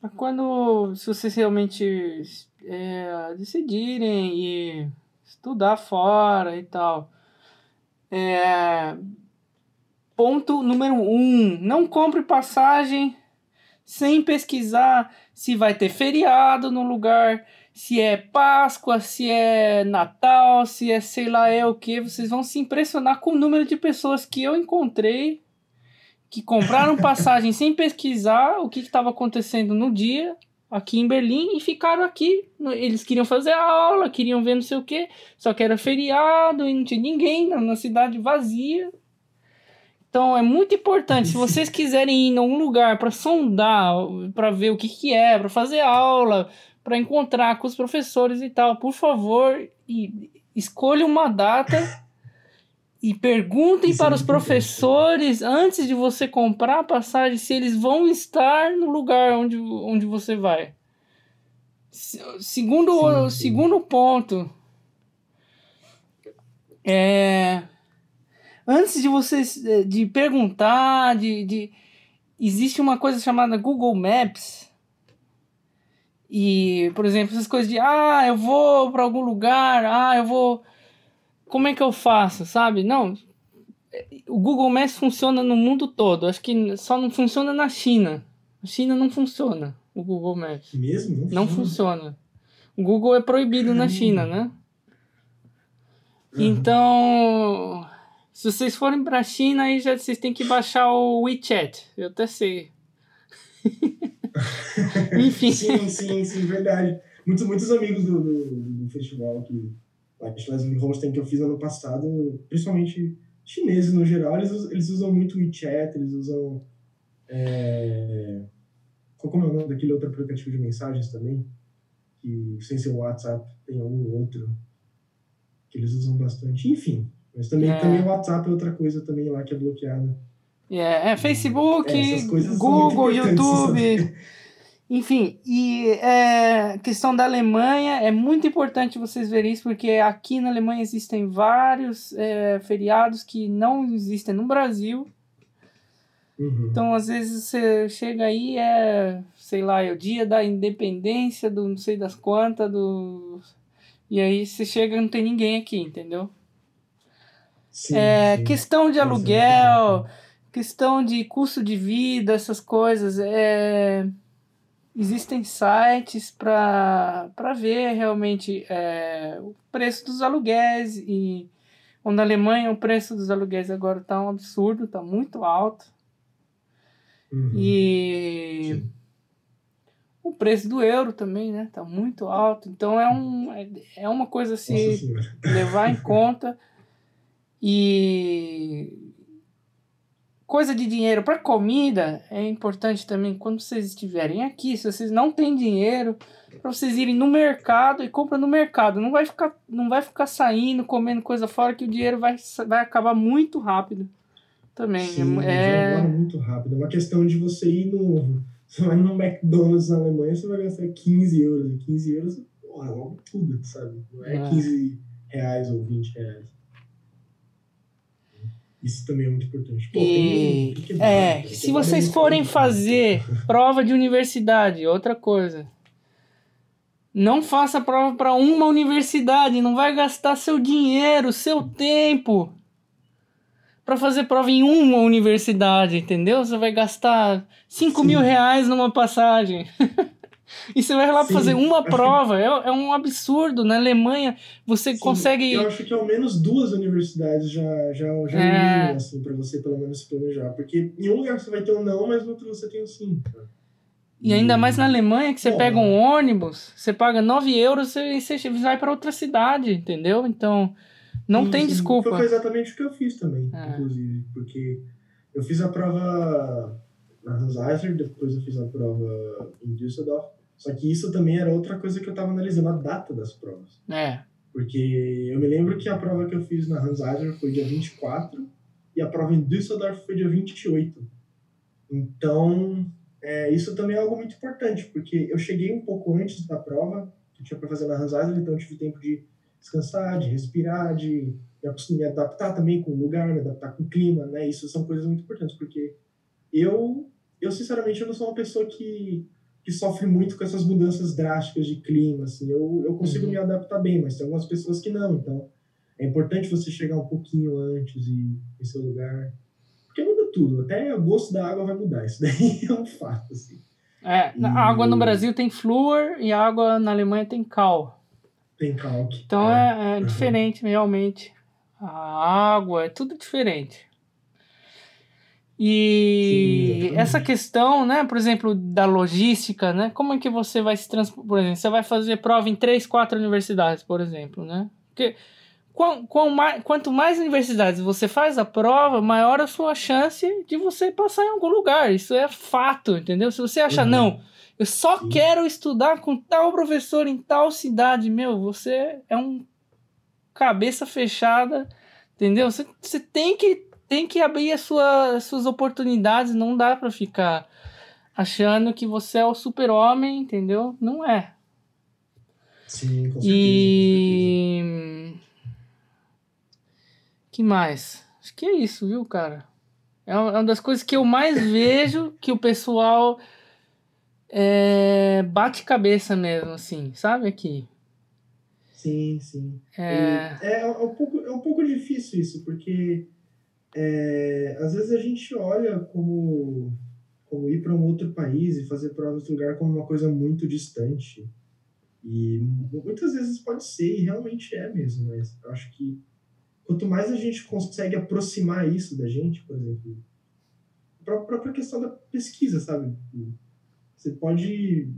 para quando, se vocês realmente é, decidirem e estudar fora e tal. É... Ponto número um: não compre passagem sem pesquisar se vai ter feriado no lugar, se é Páscoa, se é Natal, se é sei lá é o que. Vocês vão se impressionar com o número de pessoas que eu encontrei que compraram passagem sem pesquisar o que estava acontecendo no dia aqui em Berlim e ficaram aqui. Eles queriam fazer aula, queriam ver não sei o que, só que era feriado e não tinha ninguém na, na cidade vazia. Então é muito importante, se vocês quiserem ir em algum lugar para sondar, para ver o que, que é, para fazer aula, para encontrar com os professores e tal, por favor, e, escolha uma data e perguntem Isso para é os professores antes de você comprar a passagem se eles vão estar no lugar onde, onde você vai. Segundo, sim, sim. segundo ponto, é, antes de vocês de perguntar, de, de existe uma coisa chamada Google Maps. E, por exemplo, essas coisas de ah, eu vou para algum lugar, ah, eu vou como é que eu faço, sabe? Não, o Google Maps funciona no mundo todo. Acho que só não funciona na China. Na China não funciona o Google Maps. Mesmo? Não, não funciona. O Google é proibido Caramba. na China, né? Uhum. Então, se vocês forem para a China, aí já vocês têm que baixar o WeChat. Eu até sei. Enfim. sim, sim, sim, verdade. Muitos, muitos amigos do, do, do festival que a Schleswig Holstein que eu fiz ano passado, principalmente chineses no geral, eles, eles usam muito WeChat, eles usam. É, como é o nome daquele outro aplicativo de mensagens também? Que sem ser o WhatsApp tem algum outro que eles usam bastante. Enfim, mas também, é. também o WhatsApp é outra coisa também lá que é bloqueada. É, é Facebook, é, Google, YouTube. Enfim, e é, questão da Alemanha, é muito importante vocês verem isso, porque aqui na Alemanha existem vários é, feriados que não existem no Brasil. Uhum. Então, às vezes, você chega aí, é, sei lá, é o dia da independência, do não sei das quantas, do... E aí você chega e não tem ninguém aqui, entendeu? Sim, é, sim. Questão de aluguel, questão de custo de vida, essas coisas, é existem sites para ver realmente é, o preço dos aluguéis e na Alemanha o preço dos aluguéis agora está um absurdo, está muito alto. Uhum. E Sim. o preço do euro também, né? Tá muito alto. Então é, um, é, é uma coisa a se levar em conta. E Coisa de dinheiro para comida é importante também quando vocês estiverem aqui. Se vocês não têm dinheiro, para vocês irem no mercado e compra no mercado. Não vai ficar, não vai ficar saindo, comendo coisa fora que o dinheiro vai, vai acabar muito rápido. Também. Sim, é muito rápido. É uma questão de você ir no. Você vai no McDonald's na Alemanha, você vai gastar 15 euros. 15 euros, porra, logo tudo, sabe? Não é, é 15 reais ou 20 reais. Isso também é muito importante. Pô, e, tem, é, se vocês forem fazer prova de universidade, outra coisa. Não faça prova para uma universidade, não vai gastar seu dinheiro, seu tempo para fazer prova em uma universidade, entendeu? Você vai gastar 5 mil reais numa passagem. e você vai lá para fazer uma prova. É, é um absurdo. Na Alemanha, você Sim, consegue. Eu acho que ao menos duas universidades já, já, já é, assim, para você pelo menos se planejar. Porque em um lugar você vai ter um não, mas no outro você tem um sim. E ainda mais na Alemanha, que você Bom, pega um ônibus, você paga 9 euros e você vai para outra cidade, entendeu? Então, não sim, tem sim. desculpa. Foi exatamente o que eu fiz também, é. inclusive. Porque eu fiz a prova na Hans Eiser, depois eu fiz a prova em Düsseldorf. Só que isso também era outra coisa que eu estava analisando, a data das provas. É. Porque eu me lembro que a prova que eu fiz na Hans Eiser foi dia 24 e a prova em Düsseldorf foi dia 28. Então, é, isso também é algo muito importante, porque eu cheguei um pouco antes da prova, que tinha para fazer na Hans Eiser, então eu tive tempo de descansar, de respirar, de me adaptar também com o lugar, me adaptar com o clima, né? Isso são coisas muito importantes, porque eu, eu sinceramente, eu não sou uma pessoa que, que sofre muito com essas mudanças drásticas de clima, assim. Eu, eu consigo uhum. me adaptar bem, mas tem algumas pessoas que não, então é importante você chegar um pouquinho antes e em seu lugar. Porque muda tudo, até o gosto da água vai mudar, isso daí é um fato, assim. É, a água no Brasil tem flúor e a água na Alemanha tem cal. Tem calque. Então é, é, é diferente, realmente. A água, é tudo diferente. E Sim, essa questão, né, por exemplo, da logística, né? Como é que você vai se transportar? Por exemplo, você vai fazer prova em três, quatro universidades, por exemplo, né? Porque quão, quão mais, quanto mais universidades você faz a prova, maior a sua chance de você passar em algum lugar. Isso é fato, entendeu? Se você achar, uhum. não, eu só Sim. quero estudar com tal professor em tal cidade. Meu, você é um cabeça fechada, entendeu? Você, você tem que tem que abrir as sua, suas oportunidades, não dá para ficar achando que você é o super-homem, entendeu? Não é. Sim, com certeza. E. Com certeza. que mais? Acho que é isso, viu, cara? É uma das coisas que eu mais vejo que o pessoal é, bate cabeça mesmo, assim, sabe aqui? Sim, sim. É... é, é, um, pouco, é um pouco difícil isso, porque é, às vezes a gente olha como, como ir para um outro país e fazer prova em outro lugar como uma coisa muito distante. E muitas vezes pode ser, e realmente é mesmo, mas acho que quanto mais a gente consegue aproximar isso da gente, por exemplo, a própria questão da pesquisa, sabe? Você pode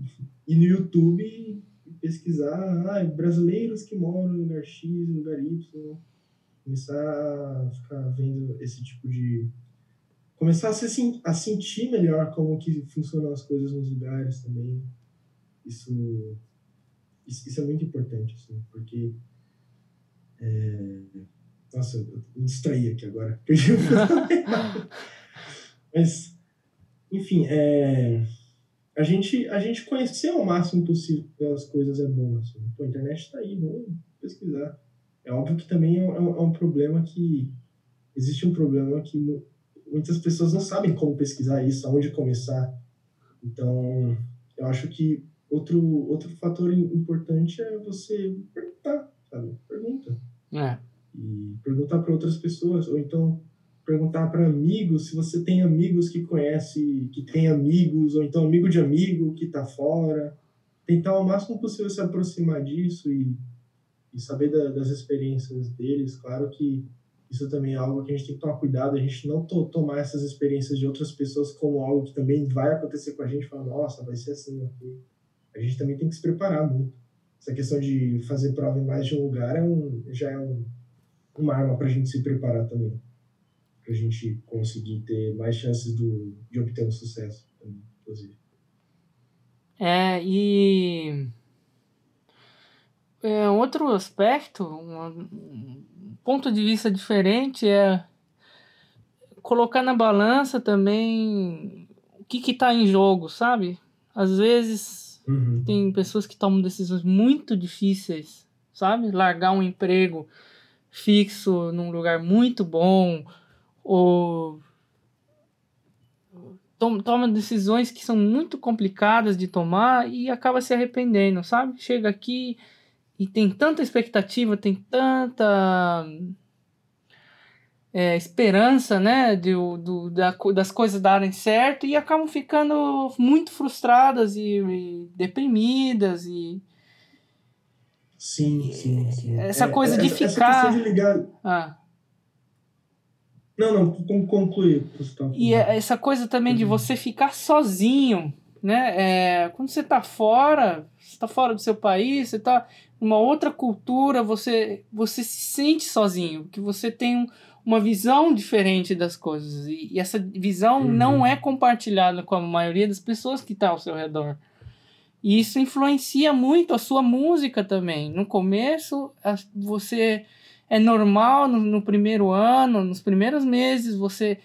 ir no YouTube e pesquisar ah, brasileiros que moram no lugar X, no lugar Y. Começar a ficar vendo esse tipo de. Começar a, se, a sentir melhor como que funcionam as coisas nos lugares também. Isso, isso, isso é muito importante, assim, porque. É... Nossa, eu me distraí aqui agora. Mas, enfim, é a gente, a gente conhecer o máximo possível as coisas é bom. Assim. Pô, a internet está aí, vamos pesquisar. É óbvio que também é, é um, é um, problema que. Existe um problema que muitas pessoas não sabem como pesquisar isso, aonde começar. Então, eu acho que outro, outro fator importante é você perguntar, sabe? Pergunta. É. E perguntar para outras pessoas, ou então perguntar para amigos se você tem amigos que conhece, que tem amigos, ou então amigo de amigo que está fora. Tentar ao máximo possível se aproximar disso e, e saber da, das experiências deles. Claro que isso também é algo que a gente tem que tomar cuidado, a gente não to tomar essas experiências de outras pessoas como algo que também vai acontecer com a gente, falar, nossa, vai ser assim aqui. A gente também tem que se preparar muito. Essa questão de fazer prova em mais de um lugar é um, já é um, uma arma para a gente se preparar também para a gente conseguir ter mais chances do, de obter um sucesso, inclusive. É, e é, outro aspecto, um ponto de vista diferente é colocar na balança também o que está em jogo, sabe? Às vezes uhum. tem pessoas que tomam decisões muito difíceis, sabe? Largar um emprego fixo num lugar muito bom, ou toma decisões que são muito complicadas de tomar e acaba se arrependendo, sabe? Chega aqui e tem tanta expectativa, tem tanta é, esperança, né, de, do, da, das coisas darem certo e acabam ficando muito frustradas e, e deprimidas e sim, sim, sim. Essa é, coisa de essa, ficar. Essa de ligar... Ah. Não, não, concluir. E é essa coisa também de você ficar sozinho, né? É, quando você está fora, você está fora do seu país, você está numa outra cultura, você, você se sente sozinho, que você tem um, uma visão diferente das coisas. E, e essa visão uhum. não é compartilhada com a maioria das pessoas que está ao seu redor. E isso influencia muito a sua música também. No começo, você é normal no, no primeiro ano, nos primeiros meses, você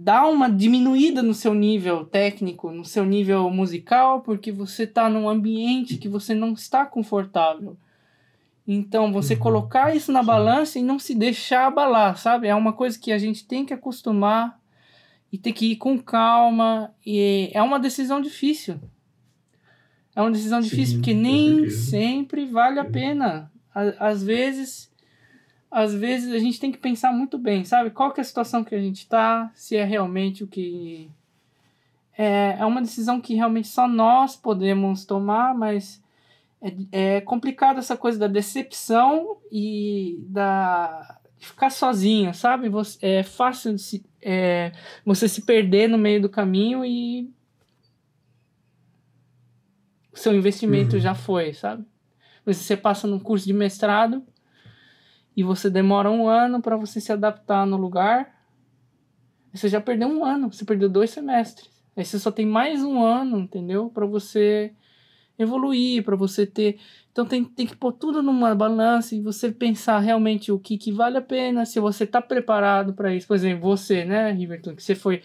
dá uma diminuída no seu nível técnico, no seu nível musical, porque você está num ambiente que você não está confortável. Então, você uhum. colocar isso na balança e não se deixar abalar, sabe? É uma coisa que a gente tem que acostumar e tem que ir com calma. E é uma decisão difícil. É uma decisão difícil, Sim, porque nem sempre vale a pena. Às vezes às vezes a gente tem que pensar muito bem, sabe? Qual que é a situação que a gente está, se é realmente o que. É, é uma decisão que realmente só nós podemos tomar, mas é, é complicado essa coisa da decepção e da de ficar sozinho, sabe? Você, é fácil de se, é, você se perder no meio do caminho e o seu investimento uhum. já foi, sabe? Você passa num curso de mestrado e você demora um ano para você se adaptar no lugar, você já perdeu um ano, você perdeu dois semestres. Aí você só tem mais um ano, entendeu? Para você evoluir, para você ter. Então tem, tem que pôr tudo numa balança e você pensar realmente o que, que vale a pena, se você está preparado para isso. Por exemplo, você, né, Riverton, que você foi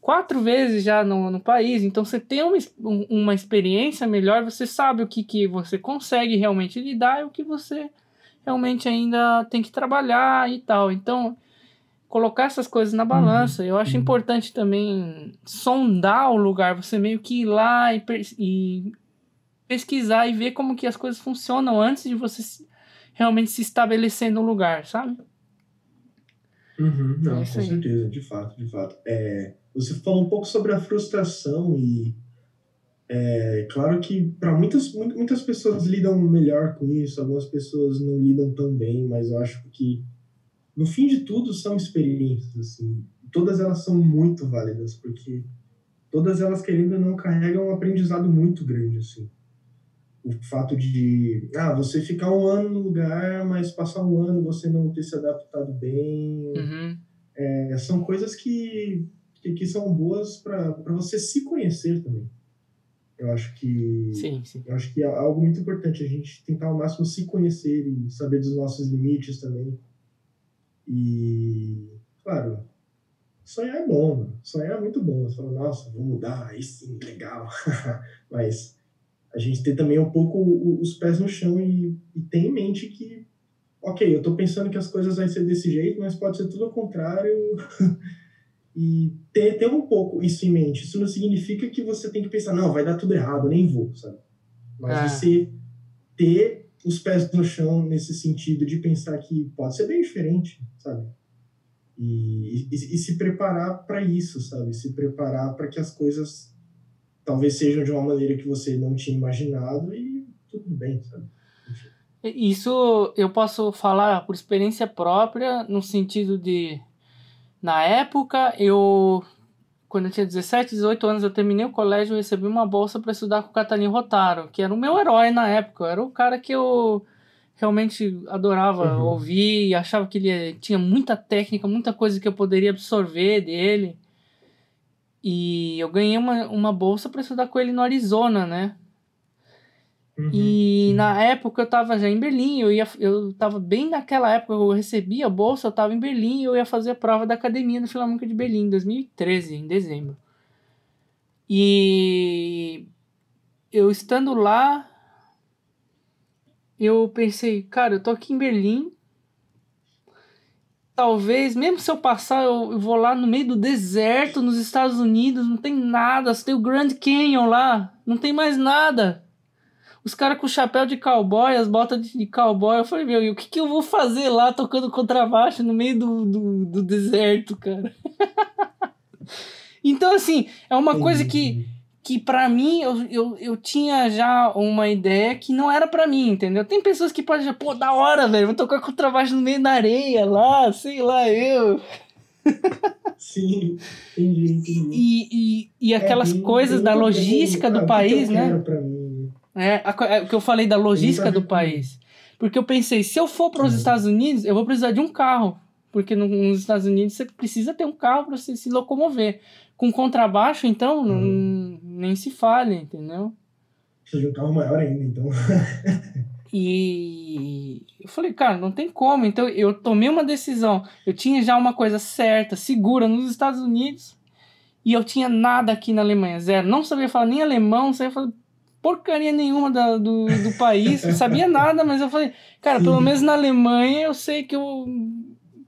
quatro vezes já no, no país, então você tem uma, uma experiência melhor, você sabe o que, que você consegue realmente lidar e o que você realmente ainda tem que trabalhar e tal. Então, colocar essas coisas na balança. Eu acho uhum. importante também sondar o lugar, você meio que ir lá e, e, pesquisar e ver como que as coisas funcionam antes de você realmente se estabelecer no lugar, sabe? Uhum. Não, é com certeza, de fato, de fato. É, você falou um pouco sobre a frustração e é claro que para muitas, muitas pessoas lidam melhor com isso, algumas pessoas não lidam tão bem, mas eu acho que no fim de tudo são experiências, assim. Todas elas são muito válidas, porque todas elas, querendo ou não, carregam um aprendizado muito grande, assim. O fato de, ah, você ficar um ano no lugar, mas passar um ano você não ter se adaptado bem, uhum. é, são coisas que, que, que são boas para você se conhecer também. Eu acho que sim, sim. eu acho que é algo muito importante a gente tentar ao máximo se conhecer e saber dos nossos limites também. E claro, sonhar é bom, mano. sonhar é muito bom. Você fala, nossa, vou mudar, aí sim, legal. Mas a gente tem também um pouco os pés no chão e, e ter em mente que, ok, eu tô pensando que as coisas vão ser desse jeito, mas pode ser tudo ao contrário. e ter, ter um pouco isso em mente. Isso não significa que você tem que pensar, não, vai dar tudo errado, nem vou, sabe? Mas é. você ter os pés no chão nesse sentido de pensar que pode ser bem diferente, sabe? E, e, e se preparar para isso, sabe? Se preparar para que as coisas talvez sejam de uma maneira que você não tinha imaginado e tudo bem, sabe? Isso eu posso falar por experiência própria, no sentido de na época, eu quando eu tinha 17, 18 anos, eu terminei o colégio e recebi uma bolsa para estudar com o Catalin Rotaro, que era o meu herói na época. Era o cara que eu realmente adorava uhum. ouvir e achava que ele tinha muita técnica, muita coisa que eu poderia absorver dele. E eu ganhei uma, uma bolsa para estudar com ele no Arizona, né? Uhum, e sim. na época eu tava já em Berlim, eu ia eu tava bem naquela época eu recebi a bolsa, eu tava em Berlim eu ia fazer a prova da academia no Filarmônica de Berlim em 2013, em dezembro. E eu estando lá, eu pensei, cara, eu tô aqui em Berlim. talvez, mesmo se eu passar, eu, eu, vou lá no meio do deserto, nos Estados Unidos, não tem nada, só tem o Grand Canyon lá, não tem mais nada. Os caras com chapéu de cowboy, as botas de, cowboy, eu falei, meu, e o que, que eu vou fazer lá tocando contrabaixo no meio do, do, do deserto, cara? então, assim, é uma coisa que que para mim eu, eu, eu tinha já uma ideia que não era para mim, entendeu? Tem pessoas que podem, pô, da hora, velho, vou tocar com trabalho no meio da areia lá, sei lá, eu. Sim, entendi, entendi. E, e, e é, aquelas é, coisas da logística do país, né? Mim. É, é, o que eu falei da logística do país. Porque eu pensei, se eu for para os Estados Unidos, eu vou precisar de um carro. Porque no, nos Estados Unidos você precisa ter um carro para você se locomover. Com contrabaixo, então, hum. não, nem se fale, entendeu? Precisa de um carro maior ainda, então. e eu falei, cara, não tem como. Então eu tomei uma decisão. Eu tinha já uma coisa certa, segura nos Estados Unidos. E eu tinha nada aqui na Alemanha, zero. Não sabia falar nem alemão, não sabia falar porcaria nenhuma da, do, do país. Não sabia nada, mas eu falei, cara, Sim. pelo menos na Alemanha eu sei que eu,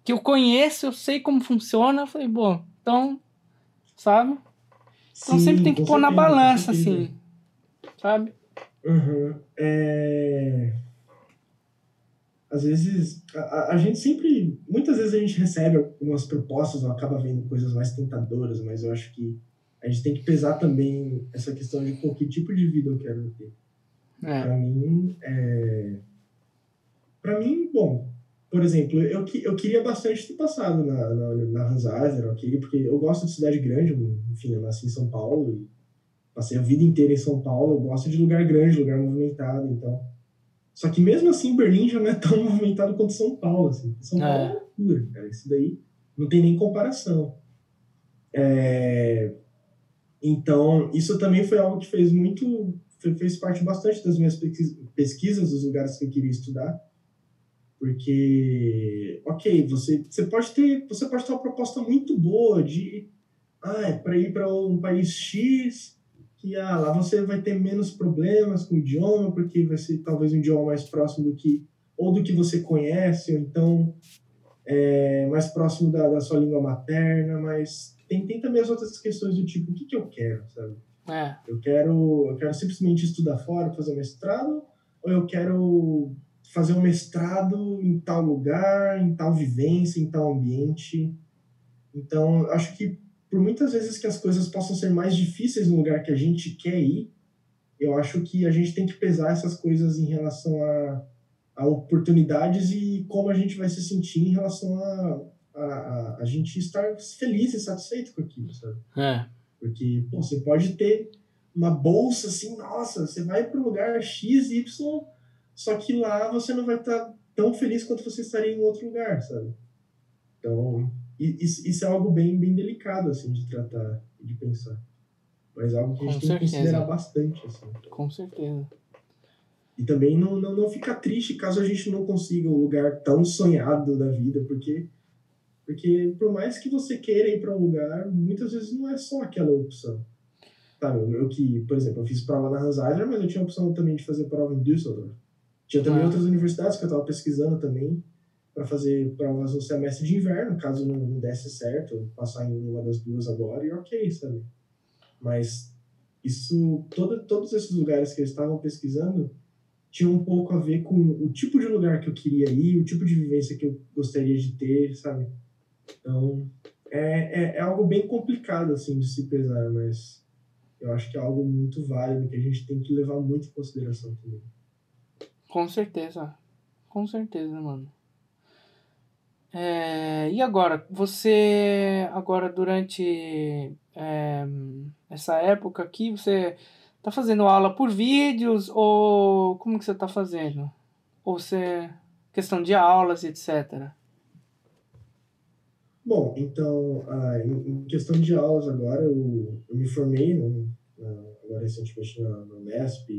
que eu conheço, eu sei como funciona. Eu falei, bom, então sabe? Então Sim, sempre tem que pôr na balança, assim, sabe? Uhum. É... Às vezes, a, a, gente sempre, muitas vezes a gente recebe algumas propostas ou acaba vendo coisas mais tentadoras, mas eu acho que a gente tem que pesar também essa questão de pô, que tipo de vida eu quero ter. É. Pra mim, é... Pra mim, bom, por exemplo, eu, eu queria bastante ter passado na, na, na Hans Eiser, okay? porque eu gosto de cidade grande, enfim, eu nasci em São Paulo e passei a vida inteira em São Paulo, eu gosto de lugar grande, lugar movimentado, então... Só que mesmo assim, Berlim já não é tão movimentado quanto São Paulo, assim. São Paulo é, é loucura, cara, isso daí não tem nem comparação. É... Então, isso também foi algo que fez muito... fez parte bastante das minhas pesquisas, dos lugares que eu queria estudar, porque, ok, você, você pode ter você pode ter uma proposta muito boa de ah, é para ir para um país X, que ah, lá você vai ter menos problemas com o idioma, porque vai ser talvez um idioma mais próximo do que ou do que você conhece, ou então é, mais próximo da, da sua língua materna, mas tem, tem também as outras questões do tipo, o que, que eu quero, sabe? É. Eu quero eu quero simplesmente estudar fora, fazer mestrado, ou eu quero fazer um mestrado em tal lugar, em tal vivência, em tal ambiente. Então, acho que por muitas vezes que as coisas possam ser mais difíceis no lugar que a gente quer ir, eu acho que a gente tem que pesar essas coisas em relação a, a oportunidades e como a gente vai se sentir em relação a, a, a, a gente estar feliz e satisfeito com aquilo, sabe? É. Porque pô, você pode ter uma bolsa assim, nossa, você vai para o lugar X, Y só que lá você não vai estar tão feliz quanto você estaria em outro lugar, sabe? Então, isso, isso é algo bem, bem delicado, assim, de tratar e de pensar. Mas é algo que a gente tem que considerar bastante, assim. Com certeza. E também não, não, não ficar triste caso a gente não consiga um lugar tão sonhado da vida, porque, porque por mais que você queira ir para um lugar, muitas vezes não é só aquela opção. Tá, eu, que, por exemplo, eu fiz prova na Hans Eisler, mas eu tinha a opção também de fazer prova em Düsseldorf. Tinha também ah. outras universidades que eu estava pesquisando também para fazer provas no semestre de inverno, caso não desse certo, passar em uma das duas agora e ok, sabe? Mas isso, todo, todos esses lugares que eu estava pesquisando tinham um pouco a ver com o tipo de lugar que eu queria ir, o tipo de vivência que eu gostaria de ter, sabe? Então, é, é, é algo bem complicado, assim, de se pesar, mas eu acho que é algo muito válido que a gente tem que levar muito em consideração também. Com certeza. Com certeza, mano. É, e agora? Você, agora durante é, essa época aqui, você tá fazendo aula por vídeos ou como que você tá fazendo? Ou você, questão de aulas, etc. Bom, então, ah, em questão de aulas agora, eu, eu me formei né, agora recentemente na, na Unesp,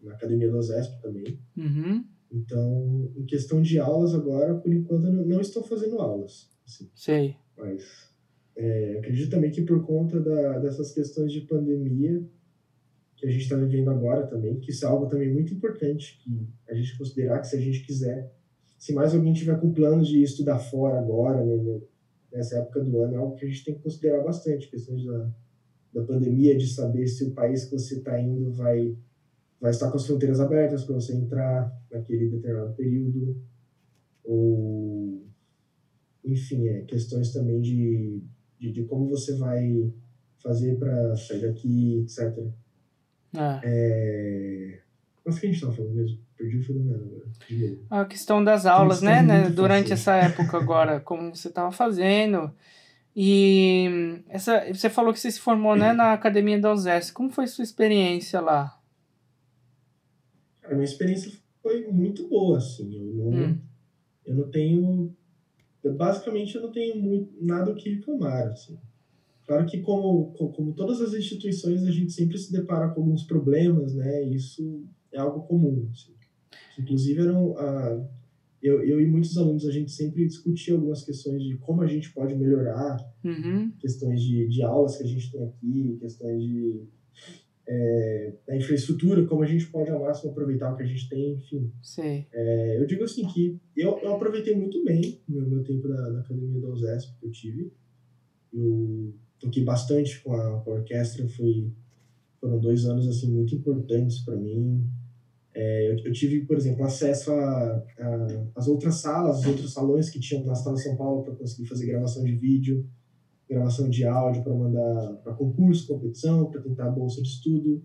na academia do OSESP também. Uhum. Então, em questão de aulas agora, por enquanto, não, não estou fazendo aulas. Assim. Sei. Mas é, acredito também que por conta da, dessas questões de pandemia que a gente está vivendo agora também, que isso é algo também muito importante, que a gente considerar que se a gente quiser se mais alguém tiver com planos de estudar fora agora, né, nessa época do ano, é algo que a gente tem que considerar bastante, questões da, da pandemia, de saber se o país que você está indo vai, vai estar com as fronteiras abertas para você entrar naquele determinado período, ou, enfim, é, questões também de, de, de como você vai fazer para sair daqui, etc. É. É... Mas o que a gente estava falando mesmo? Perdi o fio da meada agora. A questão das aulas, né, né? Durante essa época agora, como você estava fazendo. E essa, você falou que você se formou né, na Academia da USES. Como foi sua experiência lá? A minha experiência foi muito boa, assim. Eu não, hum. eu não tenho... Eu, basicamente, eu não tenho muito, nada o que reclamar, assim. Claro que, como, como todas as instituições, a gente sempre se depara com alguns problemas, né? Isso é algo comum. Assim. Inclusive, eram, a, eu, eu e muitos alunos, a gente sempre discutia algumas questões de como a gente pode melhorar, uhum. questões de, de aulas que a gente tem aqui, questões de é, da infraestrutura, como a gente pode ao máximo aproveitar o que a gente tem, enfim. Sim. É, eu digo assim que eu, eu aproveitei muito bem o meu, meu tempo da, da academia da USESP que eu tive. Eu toquei bastante com a, com a orquestra, foi, foram dois anos assim muito importantes para mim. É, eu, eu, tive, por exemplo, acesso às outras salas, os outros salões que tinham na Sala São Paulo para conseguir fazer gravação de vídeo, gravação de áudio para mandar para concurso, competição, para tentar a bolsa de estudo.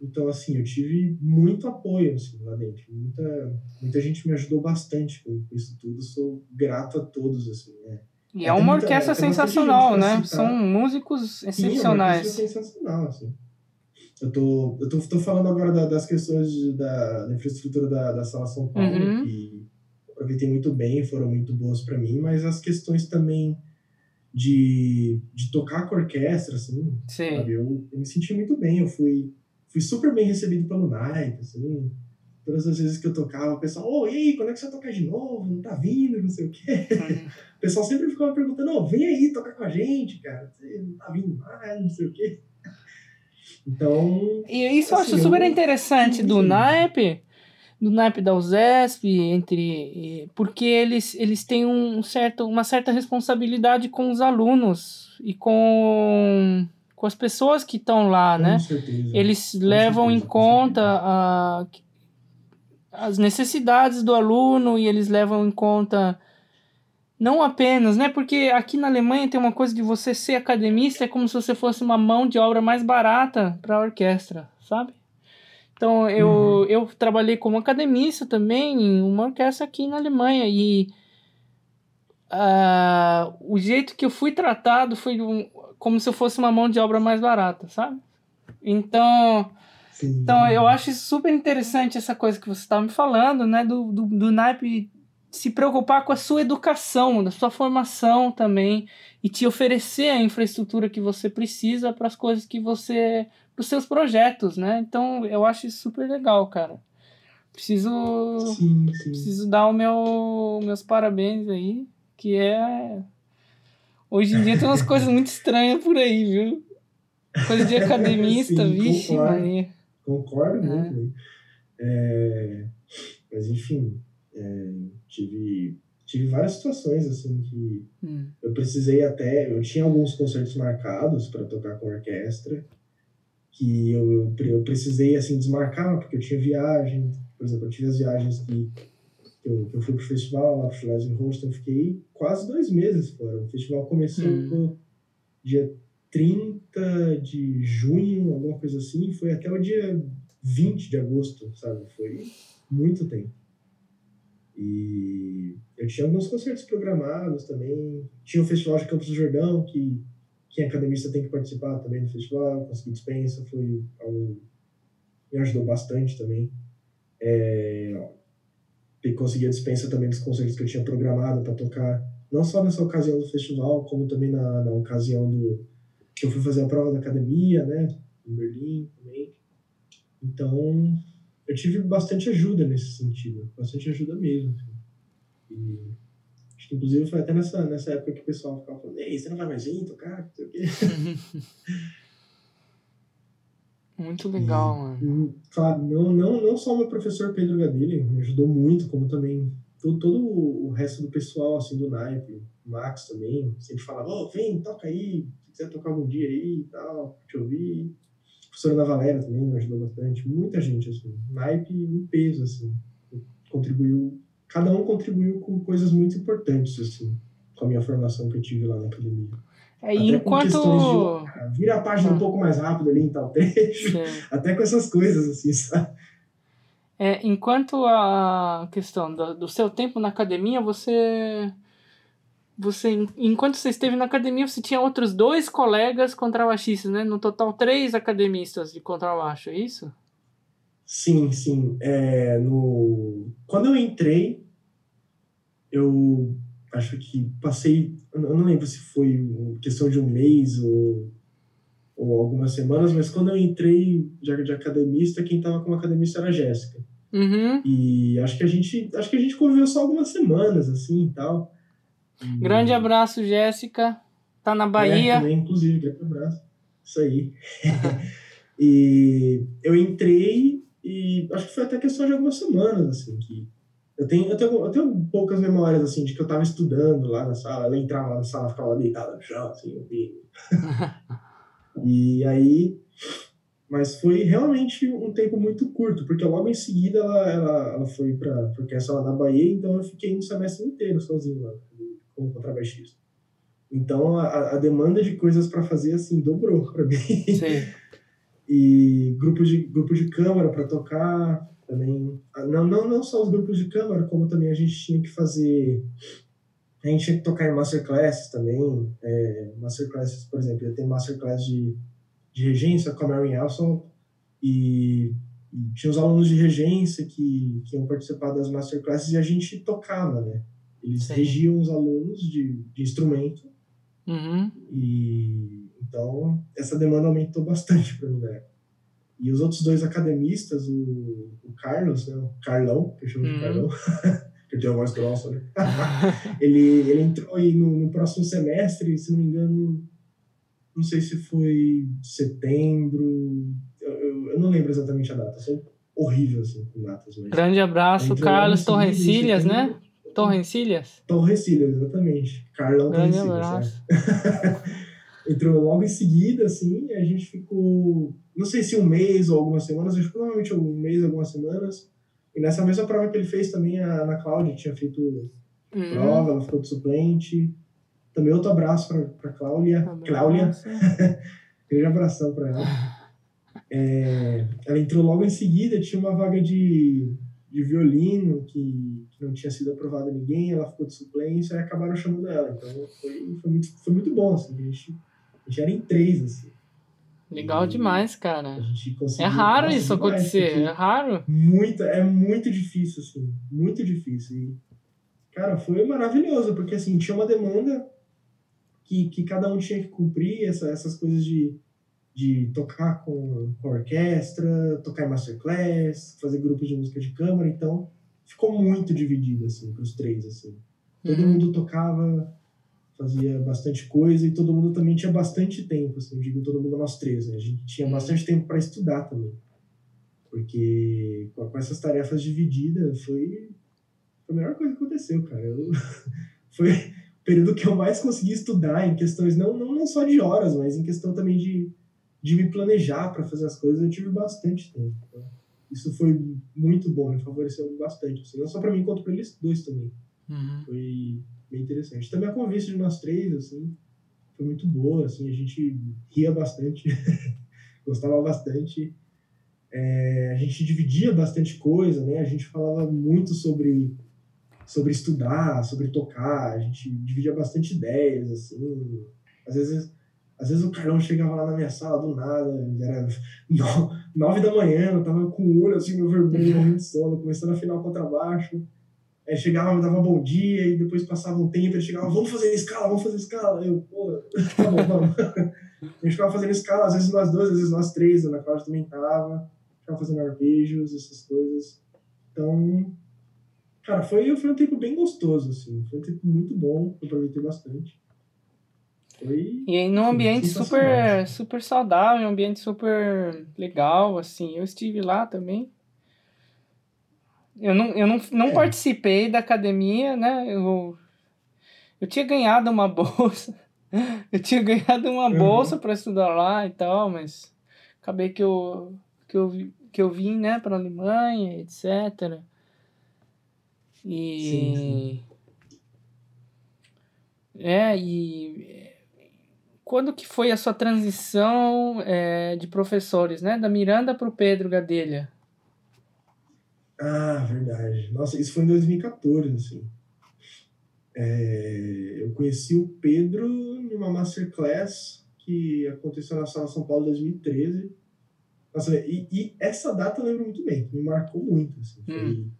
Então, assim, eu tive muito apoio assim, lá dentro. Muita, muita gente me ajudou bastante com isso tudo. Sou grato a todos, assim, né? E é, uma muita, orquestra sensacional, né? São músicos excepcionais. Sim, é uma sensacional, assim. Eu tô, eu tô, tô falando agora da, das questões de, da, da, infraestrutura da, da Sala São Paulo, uhum. que aproveitei muito bem, foram muito boas para mim, mas as questões também de, de tocar com a orquestra, assim, Sim. sabe? Eu, eu me senti muito bem, eu fui, fui super bem recebido pelo Nike, assim, todas as vezes que eu tocava, o pessoal, ô, oh, e aí, quando é que você vai tocar de novo? Não tá vindo, não sei o quê. Uhum. O pessoal sempre ficava perguntando, ô, oh, vem aí tocar com a gente, cara, você não tá vindo mais, não sei o quê. Então. E isso assim, eu acho super eu... interessante do naipe, do naipe da USESP, entre. Porque eles, eles têm um certo, uma certa responsabilidade com os alunos e com com as pessoas que estão lá, com né? Certeza, eles levam certeza, em conta a, as necessidades do aluno e eles levam em conta não apenas, né? Porque aqui na Alemanha tem uma coisa de você ser academista é como se você fosse uma mão de obra mais barata para a orquestra, sabe? Então eu, uhum. eu trabalhei como academista também em uma orquestra aqui na Alemanha e uh, o jeito que eu fui tratado foi um, como se eu fosse uma mão de obra mais barata, sabe? Então Sim. Então, eu acho super interessante essa coisa que você estava me falando, né? Do, do, do naipe se preocupar com a sua educação, da sua formação também, e te oferecer a infraestrutura que você precisa para as coisas que você. para os seus projetos, né? Então, eu acho isso super legal, cara. Preciso. Sim, sim. Preciso dar o meu, meus parabéns aí, que é. Hoje em dia tem umas coisas muito estranhas por aí, viu? Coisa de academista, sim, vixe, Maria. Concordo é. muito. É, mas, enfim, é, tive, tive várias situações assim que hum. eu precisei até. Eu tinha alguns concertos marcados para tocar com orquestra que eu, eu, eu, precisei assim desmarcar porque eu tinha viagem. Por exemplo, eu tive as viagens que, eu, eu fui pro festival lá pro Schleswig Holstein, fiquei quase dois meses fora. O festival começou hum. dia 30 de junho, alguma coisa assim, foi até o dia 20 de agosto, sabe? Foi muito tempo. E eu tinha alguns concertos programados também. Tinha o Festival de Campos do Jordão, que quem é academista tem que participar também do festival. Consegui dispensa, foi algo me ajudou bastante também. É, consegui a dispensa também dos concertos que eu tinha programado para tocar, não só nessa ocasião do festival, como também na, na ocasião do, que eu fui fazer a prova da academia, né, em Berlim também. Então, eu tive bastante ajuda nesse sentido, bastante ajuda mesmo. Assim. E acho que, inclusive, foi até nessa, nessa época que o pessoal ficava falando: Ei, você não vai mais vir tocar? Não sei o quê. Muito legal, e, mano. Claro, não, não, não só o meu professor Pedro Gadelha me ajudou muito, como também todo, todo o resto do pessoal, assim, do naipe, o Max também, sempre falava, oh, vem, toca aí, se quiser tocar algum dia aí e tal, te ouvir. Professora da Valéria também me ajudou bastante, muita gente, assim, naipe em peso, assim, contribuiu, cada um contribuiu com coisas muito importantes, assim, com a minha formação que eu tive lá na academia. É, e enquanto. De, ah, vira a página ah. um pouco mais rápido ali em tal trecho. Sim. Até com essas coisas, assim, sabe? É, enquanto a questão do, do seu tempo na academia, você. Você, enquanto você esteve na academia, você tinha outros dois colegas contrabaixistas, né? No total, três academistas de contrabaixo, é isso? Sim, sim. É, no... Quando eu entrei, eu acho que passei, eu não lembro se foi questão de um mês ou, ou algumas semanas, mas quando eu entrei de, de academista, quem estava como academista era a Jéssica. Uhum. E acho que a gente acho que a gente conviveu só algumas semanas assim e tal. E... Grande abraço, Jéssica. Tá na Bahia. É, também, inclusive, grande abraço. Isso aí. e eu entrei e acho que foi até questão de algumas semanas, assim, que eu tenho, eu tenho, eu tenho poucas memórias, assim, de que eu tava estudando lá na sala, ela entrava lá na sala, ficava deitada no chão, assim, ouvindo. e aí, mas foi realmente um tempo muito curto, porque logo em seguida ela, ela, ela foi para orquestra lá na Bahia, então eu fiquei um semestre inteiro sozinho lá, como contrabaixista. Então a, a demanda de coisas para fazer, assim, dobrou para mim. Sim. e grupo de, grupo de câmara para tocar, também não, não, não só os grupos de câmara, como também a gente tinha que fazer a gente tinha que tocar em masterclasses também é, masterclasses, por exemplo, ia ter masterclass de, de regência com a Mary Elson e, e, tinha os alunos de regência que, que iam participar das masterclasses e a gente tocava, né? Eles Sim. regiam os alunos de, de instrumento uhum. e então essa demanda aumentou bastante para mim né? E os outros dois academistas, o, o Carlos, né, o Carlão, que eu chamo de uhum. Carlão, que tem a voz grossa, né? ele, ele entrou aí no, no, próximo semestre, se não me engano, não sei se foi setembro, eu, eu, eu não lembro exatamente a data, sou horrível assim com datas. Grande abraço, Carlos Torrencilhas, né? Torrencilhas? Torrencilhas, exatamente. Carlão Grande abraço. entrou logo em seguida, assim, e a gente ficou não sei se um mês ou algumas semanas, acho que provavelmente um mês, algumas semanas. E nessa mesma prova que ele fez também, a Ana Cláudia tinha feito uhum. prova, ela ficou de suplente. Também outro abraço para Cláudia. Cláudia. Grande abração para ela. É, ela entrou logo em seguida, tinha uma vaga de, de violino que, que não tinha sido aprovada ninguém, ela ficou de suplência e acabaram chamando ela. Então foi, foi, muito, foi muito bom, assim, a gente, a gente era em três, assim. Legal demais, cara. É raro isso acontecer, é raro. Muito, é muito difícil, assim. Muito difícil. E, cara, foi maravilhoso, porque assim, tinha uma demanda que, que cada um tinha que cumprir, essa, essas coisas de, de tocar com, com orquestra, tocar em masterclass, fazer grupos de música de câmara, então ficou muito dividido, assim, para os três, assim. Todo uhum. mundo tocava fazia bastante coisa e todo mundo também tinha bastante tempo, assim, eu digo todo mundo nós três, né? A gente tinha bastante tempo para estudar também. Porque com essas tarefas divididas foi, foi a melhor coisa que aconteceu, cara. Eu, foi o período que eu mais consegui estudar em questões não, não, não só de horas, mas em questão também de, de me planejar para fazer as coisas, eu tive bastante tempo. Então, isso foi muito bom, me favoreceu bastante, assim, não só para mim, quanto para eles dois também. Uhum. Foi bem interessante. Também a convivência de nós três, assim, foi muito boa, assim, a gente ria bastante, gostava bastante. É, a gente dividia bastante coisa, né? A gente falava muito sobre sobre estudar, sobre tocar, a gente dividia bastante ideias, assim. Às vezes, às vezes o Carlão chegava lá na minha sala do nada, era nove da manhã, eu tava com o olho assim, meu vermelho, muito sono, começando a afinar o contrabaixo. Aí chegava, me dava bom dia, e depois passava um tempo, ele chegava, vamos fazer escala, vamos fazer escala. Eu, pô, tá bom, vamos. a gente ficava fazendo escala, às vezes nós dois, às vezes nós três, a Ana Cláudia também tava, ficava fazendo arpejos, essas coisas. Então, cara, foi, foi um tempo bem gostoso, assim, foi um tempo muito bom, eu aproveitei bastante. Foi, e aí num ambiente super, super saudável, um ambiente super legal, assim, eu estive lá também. Eu não, eu não, não é. participei da academia, né? Eu, eu tinha ganhado uma bolsa. Eu tinha ganhado uma uhum. bolsa para estudar lá e tal, mas acabei que eu, que eu, que eu vim, né, para Alemanha, etc. E. Sim, sim. É, e. Quando que foi a sua transição é, de professores, né? Da Miranda para o Pedro Gadelha? Ah, verdade. Nossa, isso foi em 2014, assim. É, eu conheci o Pedro numa masterclass que aconteceu na Sala São Paulo em 2013. Nossa, e, e, essa data eu lembro muito bem, me marcou muito. Assim. Foi, hum.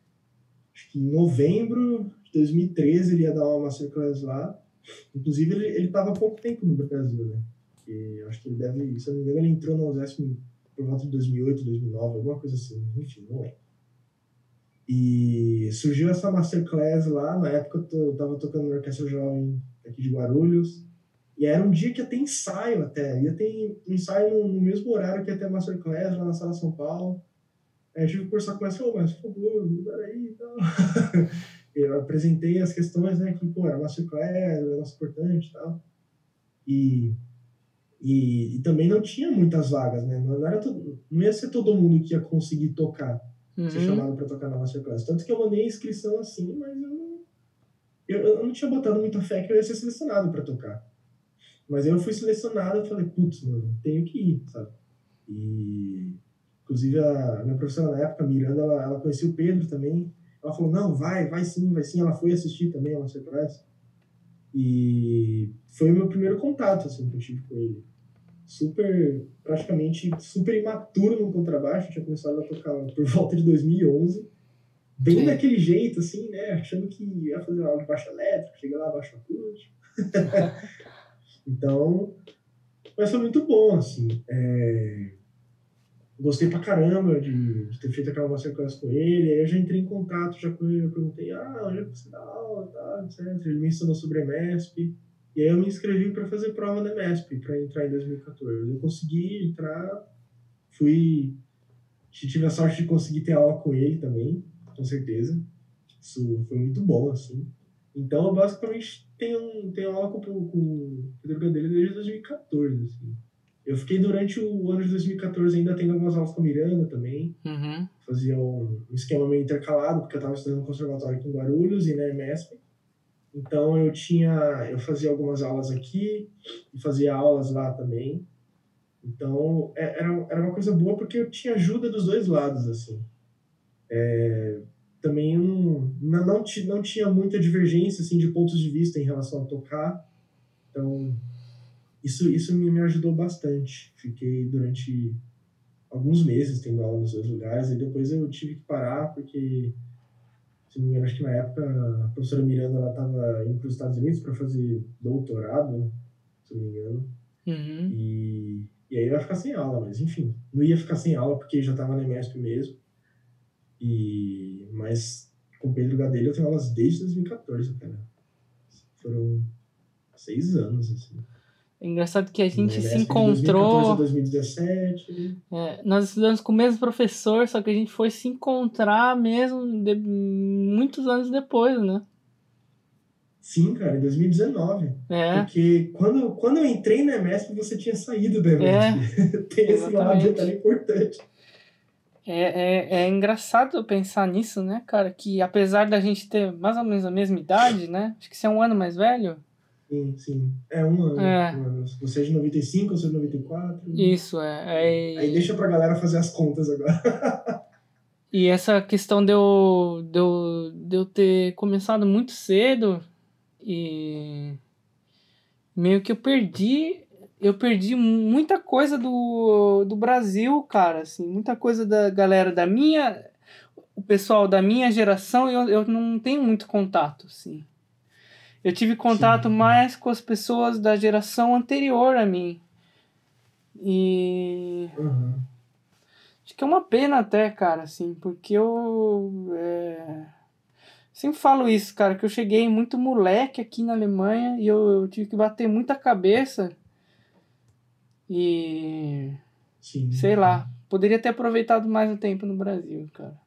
Acho que em novembro de 2013 ele ia dar uma masterclass lá. Inclusive, ele estava há pouco tempo no Brasil, né? E acho que ele deve, se eu não me engano, ele entrou no USESP por volta de 2008, 2009, alguma coisa assim. Enfim, não é. E surgiu essa masterclass lá, na época eu tava tocando na Orquestra Jovem aqui de Guarulhos, e era um dia que ia ter ensaio até, ia ter ensaio no, no mesmo horário que ia ter a masterclass lá na Sala São Paulo. Aí eu tive que conversar com ela, oh, mas por favor, muda aí e tal. eu apresentei as questões, né, que, pô, era masterclass, era negócio importante e tal. E, e, e, também não tinha muitas vagas, né, não, era todo, não ia ser todo mundo que ia conseguir tocar uhum. ser chamado para tocar na Masterclass. Tanto que eu mandei a inscrição assim, mas eu não, eu, eu não tinha botado muita fé que eu ia ser selecionado para tocar. Mas eu fui selecionado e falei, putz, mano, tenho que ir, sabe? E, inclusive, a minha professora na época, Miranda, ela, ela conhecia o Pedro também. Ela falou, não, vai, vai sim, vai sim. Ela foi assistir também a Masterclass. E foi o meu primeiro contato, assim, que eu tive com ele super, praticamente super imaturo no contrabaixo, tinha começado a tocar por volta de 2011, bem Sim. daquele jeito, assim, né, achando que ia fazer aula de baixo elétrico, chegar lá, baixo acústico. então, mas foi muito bom, assim, é... gostei pra caramba de, de ter feito aquela masterclass com ele, aí eu já entrei em contato já com ele, eu perguntei, ah, onde é que você dá aula, tá, etc. Ele me ensinou sobre a MESP, e aí eu me inscrevi para fazer prova da MESP, para entrar em 2014. Eu consegui entrar, fui. Tive a sorte de conseguir ter aula com ele também, com certeza. Isso foi muito bom, assim. Então, eu basicamente tenho, tenho aula com, com o Pedro Gadelha desde 2014, assim. Eu fiquei durante o ano de 2014 ainda tendo algumas aulas com a Miranda também. Uhum. Fazia um, esquema meio intercalado, porque eu estava estudando no conservatório aqui em Guarulhos e na MESP. Então eu tinha, eu fazia algumas aulas aqui e fazia aulas lá também. Então é, era, era uma coisa boa porque eu tinha ajuda dos dois lados assim. É, também não, não, não, não tinha muita divergência assim de pontos de vista em relação a tocar. Então isso isso me, me ajudou bastante. Fiquei durante alguns meses tendo aula nos dois lugares e depois eu tive que parar porque se não me engano, acho que na época a professora Miranda ela estava indo para os Estados Unidos para fazer doutorado, se não me engano. Uhum. E, e aí eu ia ficar sem aula, mas enfim, não ia ficar sem aula porque já estava na MESP mesmo. E, mas com Pedro Gadelha eu tenho aulas desde 2014, cara. Foram seis anos, assim. É engraçado que a gente se encontrou. 2017. É, nós estudamos com o mesmo professor, só que a gente foi se encontrar mesmo de, muitos anos depois, né? Sim, cara, em 2019. É. Porque quando, quando eu entrei na EMESP, você tinha saído da EMESP. É, Tem esse lado detalhe importante. É, é, é engraçado pensar nisso, né, cara? Que apesar da gente ter mais ou menos a mesma idade, né? Acho que você é um ano mais velho. Sim, sim. É um ano. É. Um ano. Você é de 95, eu sou de 94. Isso, é. é. Aí deixa pra galera fazer as contas agora. e essa questão de eu, de, eu, de eu ter começado muito cedo e meio que eu perdi eu perdi muita coisa do, do Brasil, cara, assim, muita coisa da galera da minha o pessoal da minha geração, eu, eu não tenho muito contato, assim. Eu tive contato Sim. mais com as pessoas da geração anterior a mim. E. Uhum. Acho que é uma pena até, cara, assim, porque eu. É... Sempre falo isso, cara, que eu cheguei muito moleque aqui na Alemanha e eu, eu tive que bater muita cabeça. E. Sim. Sei lá. Poderia ter aproveitado mais o tempo no Brasil, cara.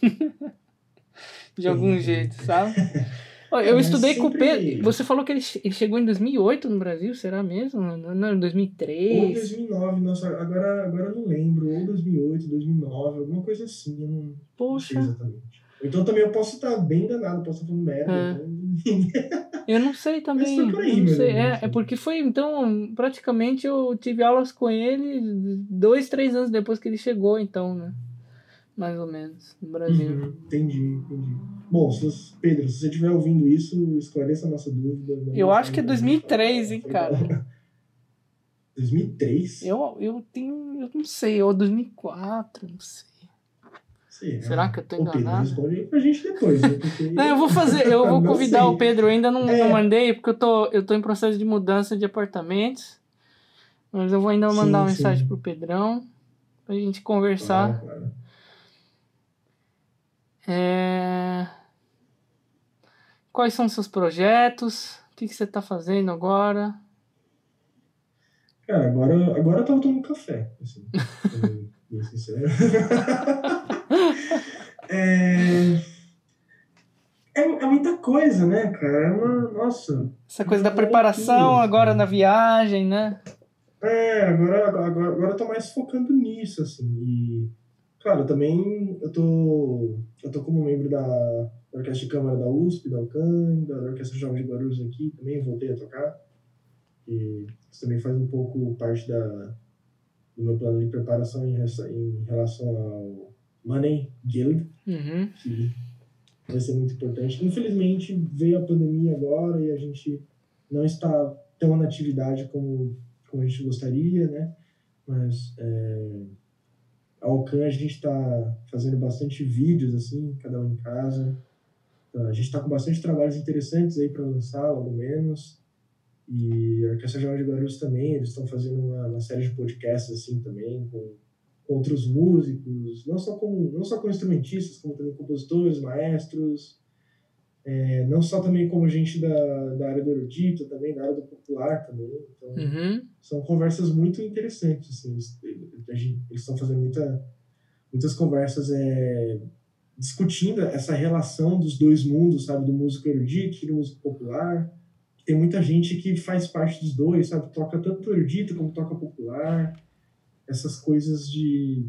de algum jeito, sabe? Eu estudei com o Pedro. Você falou que ele, chegou em 2008 no Brasil, será mesmo? Não, em 2003? Ou 2009, nossa, agora, agora eu não lembro. Ou 2008, 2009, alguma coisa assim. Eu não, Poxa. não sei exatamente. Então também eu posso estar bem danado, posso estar falando merda. É. Então... eu não sei também. Mas foi aí, não sei. É, é porque foi, então, praticamente eu tive aulas com ele dois, três anos depois que ele chegou, então, né? Mais ou menos, no Brasil. Uhum, entendi, entendi. Bom, se, Pedro, se você estiver ouvindo isso, esclareça a nossa dúvida. Eu acho que é 2003, hein, cara. 2003? Eu, eu tenho, eu não sei, ou 2004, não sei. Será, Será que eu tô enganado? Pedro, responde pra gente depois, né? Porque... não, eu vou fazer, eu vou convidar sei. o Pedro, eu ainda não, é. não mandei, porque eu tô, eu tô em processo de mudança de apartamentos. Mas eu vou ainda mandar sim, uma mensagem sim. pro Pedrão pra gente conversar. Claro, claro. É... Quais são os seus projetos? O que, que você está fazendo agora? Cara, agora, agora eu tava tomando café, assim, bem sincero. é... É, é muita coisa, né, cara? É uma. Nossa. Essa coisa da preparação agora na viagem, né? É, agora, agora, agora eu tô mais focando nisso, assim. E Claro, também eu tô, eu tô como membro da, da Orquestra de Câmara da USP, da UCAM, da Orquestra Jovem de Guarulhos aqui, também voltei a tocar. E isso também faz um pouco parte da, do meu plano de preparação em, em relação ao Money Guild, uhum. que vai ser muito importante. Infelizmente, veio a pandemia agora e a gente não está tão na atividade como, como a gente gostaria, né? Mas... É, a Alcan a gente está fazendo bastante vídeos, assim, cada um em casa. Então, a gente está com bastante trabalhos interessantes aí para lançar, logo menos. E a Orquestra Geral de Guarulhos também, eles estão fazendo uma, uma, série de podcasts, assim, também, com, com outros músicos, não só, com, não só com instrumentistas, como também compositores, maestros, é, não só também como gente da, da área do erudito, também da área do popular também. Então, uhum. são conversas muito interessantes. Assim, eles, eles estão fazendo muita, muitas conversas é, discutindo essa relação dos dois mundos, sabe? Do músico erudito e do músico popular. Tem muita gente que faz parte dos dois, sabe? Toca tanto erudito como toca popular. Essas coisas de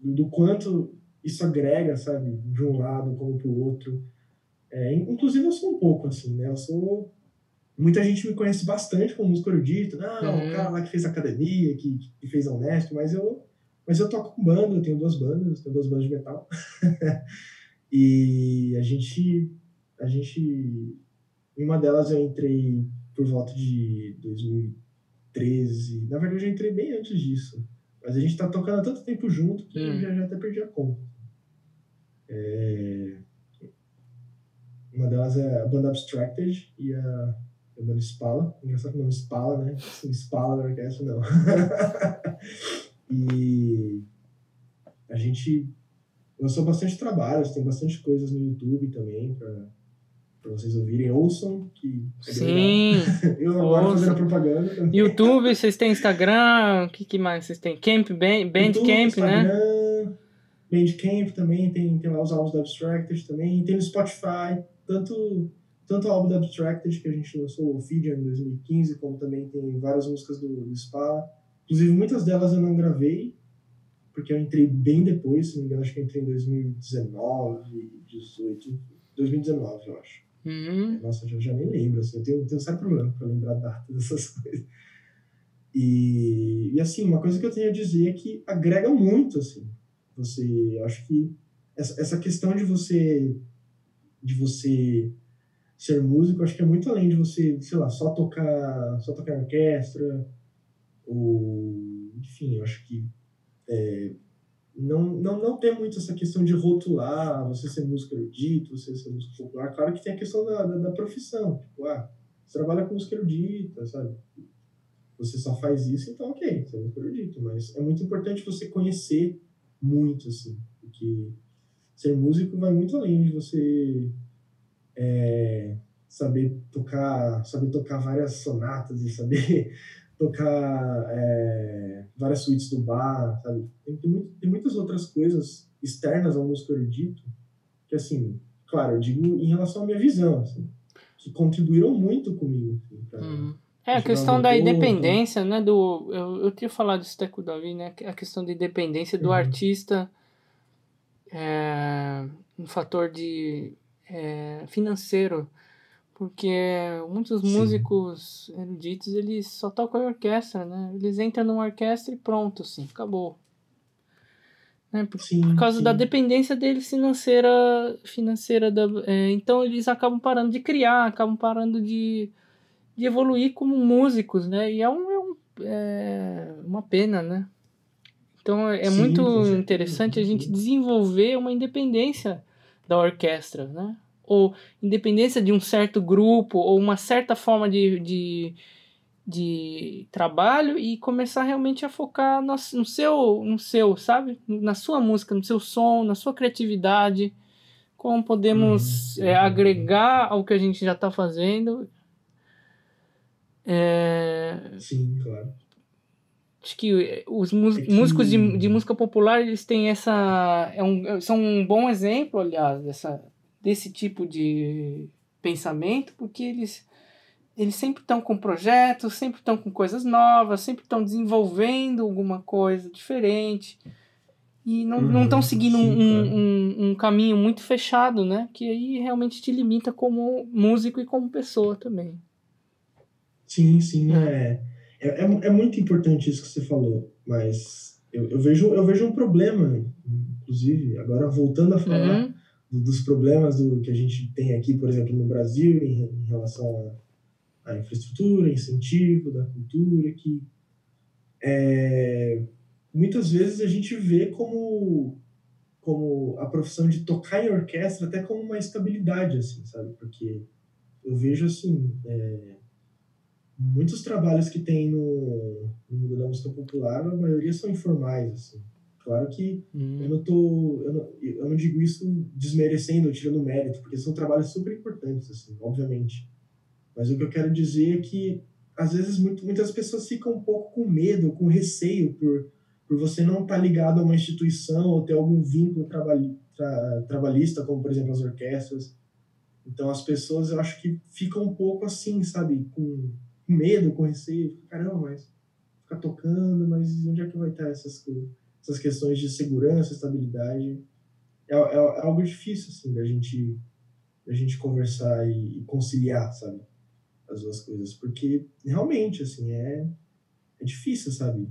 do quanto isso agrega, sabe? De um lado como para o outro é, inclusive eu sou um pouco assim, né? Eu sou. Muita gente me conhece bastante como músico erudito. Não, uhum. o cara lá que fez academia, que, que fez a Unesp, mas eu, mas eu toco com banda, eu tenho duas bandas, tenho duas bandas de metal. e a gente. A gente. Em uma delas eu entrei por volta de 2013. Na verdade, eu entrei bem antes disso. Mas a gente tá tocando há tanto tempo junto que uhum. já, já até perdi a conta. É... Uma delas é a banda Abstracted e a, a banda Spala. Engraçado o nome Spala, né? Spala da orquestra, não. e a gente lançou bastante trabalhos, tem bastante coisas no YouTube também para para vocês ouvirem, ouçam, que é Sim, Eu agora ouçam. fazendo propaganda. YouTube, vocês têm Instagram, o que, que mais vocês têm? Camp, Band, Bandcamp, né? Bandcamp também, tem, tem lá os álbuns da Abstracted também, tem no Spotify, tanto, tanto o álbum da Abstracted, que a gente lançou, o Ophidian, em 2015, como também tem várias músicas do, do Spa. Inclusive, muitas delas eu não gravei, porque eu entrei bem depois, se não me engano, acho que eu entrei em 2019, 18, 2019, eu acho. Uhum. Nossa, já, já nem lembro, assim, eu tenho, tenho um certo problema para lembrar datas dessas coisas. E, e, assim, uma coisa que eu tenho a dizer é que agrega muito, assim. Você, eu acho que essa, essa questão de você de você ser músico, acho que é muito além de você, sei lá, só tocar, só tocar orquestra, ou, enfim, eu acho que é, não, não, não tem muito essa questão de rotular, você ser músico erudito, você ser músico popular. Claro que tem a questão da, da, da profissão, tipo, ah, você trabalha com música erudita, sabe? Você só faz isso, então ok, você é músico erudito, mas é muito importante você conhecer muito, assim, porque ser músico vai muito além de você é, saber tocar saber tocar várias sonatas e saber tocar é, várias suítes do bar, sabe? Tem, tem, tem, muitas outras coisas externas ao músico erudito que, assim, claro, eu digo em relação à minha visão, assim, que contribuíram muito comigo. Assim, pra, uhum. É, a questão da independência, né, do... Eu, eu tinha falado isso até com o Davi, né, a questão da independência do uhum. artista é um fator de é, financeiro, porque muitos Sim. músicos eruditos, eles só tocam em orquestra, né, eles entram numa orquestra e pronto, assim, acabou. Né, por, sim, por causa sim. da dependência deles financeira, financeira da, é, então eles acabam parando de criar, acabam parando de de evoluir como músicos, né? E é, um, é, um, é uma pena, né? Então é Sim, muito interessante a gente desenvolver uma independência da orquestra, né? Ou independência de um certo grupo, ou uma certa forma de, de, de trabalho e começar realmente a focar no, no, seu, no seu, sabe? Na sua música, no seu som, na sua criatividade. Como podemos uhum. é, agregar ao que a gente já está fazendo é... Sim, claro. Acho que os é músicos de, de música popular, eles têm essa... É um, são um bom exemplo, aliás, dessa, desse tipo de pensamento, porque eles, eles sempre estão com projetos, sempre estão com coisas novas, sempre estão desenvolvendo alguma coisa diferente. E não uhum, estão seguindo sim, um, um, um, caminho muito fechado, né? Que aí realmente te limita como músico e como pessoa também. Sim, sim, é. É, é, é muito importante isso que você falou, mas eu, eu, vejo, eu vejo um problema, inclusive, agora voltando a falar uhum. do, dos problemas do, que a gente tem aqui, por exemplo, no Brasil, em, em relação à infraestrutura, incentivo da cultura, que é, muitas vezes a gente vê como, como a profissão de tocar em orquestra até como uma estabilidade, assim, sabe? Porque eu vejo assim. É, muitos trabalhos que tem no, no mundo da música popular, a maioria são informais, assim. Claro que hum. eu não tô, eu não, eu não digo isso desmerecendo ou tirando mérito, porque são trabalhos super importantes, assim, obviamente. Mas o que eu quero dizer é que às vezes muito, muitas pessoas ficam um pouco com medo, com receio por, por você não estar tá ligado a uma instituição ou ter algum vínculo trabalhi, tra, trabalhista, como por exemplo as orquestras. Então as pessoas eu acho que ficam um pouco assim, sabe, com com medo, com receio, caramba, mas ficar tocando, mas onde é que vai estar essas, essas questões de segurança, estabilidade? É, é, é algo difícil, assim, da gente, da gente conversar e, e, conciliar, sabe? As duas coisas, porque realmente, assim, é, é difícil, sabe?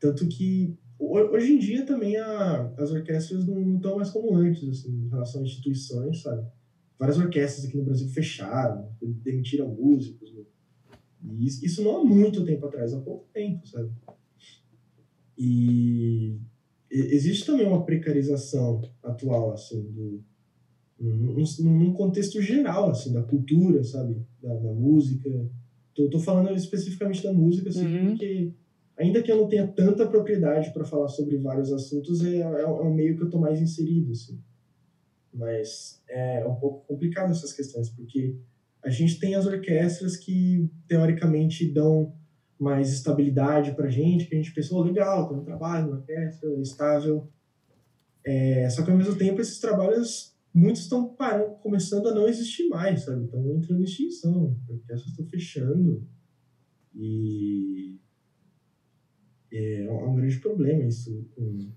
Tanto que hoje em dia também a, as orquestras não estão mais como antes, assim, em relação a instituições, sabe? Várias orquestras aqui no Brasil fecharam, demitiram músicos? E isso, isso não há muito tempo atrás, há pouco tempo, sabe? E existe também uma precarização atual, assim, do, num, num contexto geral, assim, da cultura, sabe? Da, da música. Tô, tô falando especificamente da música, assim, uhum. porque ainda que eu não tenha tanta propriedade para falar sobre vários assuntos, é, é, é um meio que eu tô mais inserido, assim. Mas é um pouco complicado essas questões, porque a gente tem as orquestras que, teoricamente, dão mais estabilidade para a gente, que a gente pensou, oh, legal, tem um trabalho, uma orquestra estável. É, só que, ao mesmo tempo, esses trabalhos, muitos estão começando a não existir mais, sabe? Estão entrando em extinção, as orquestras estão fechando. E é, é um grande problema isso, com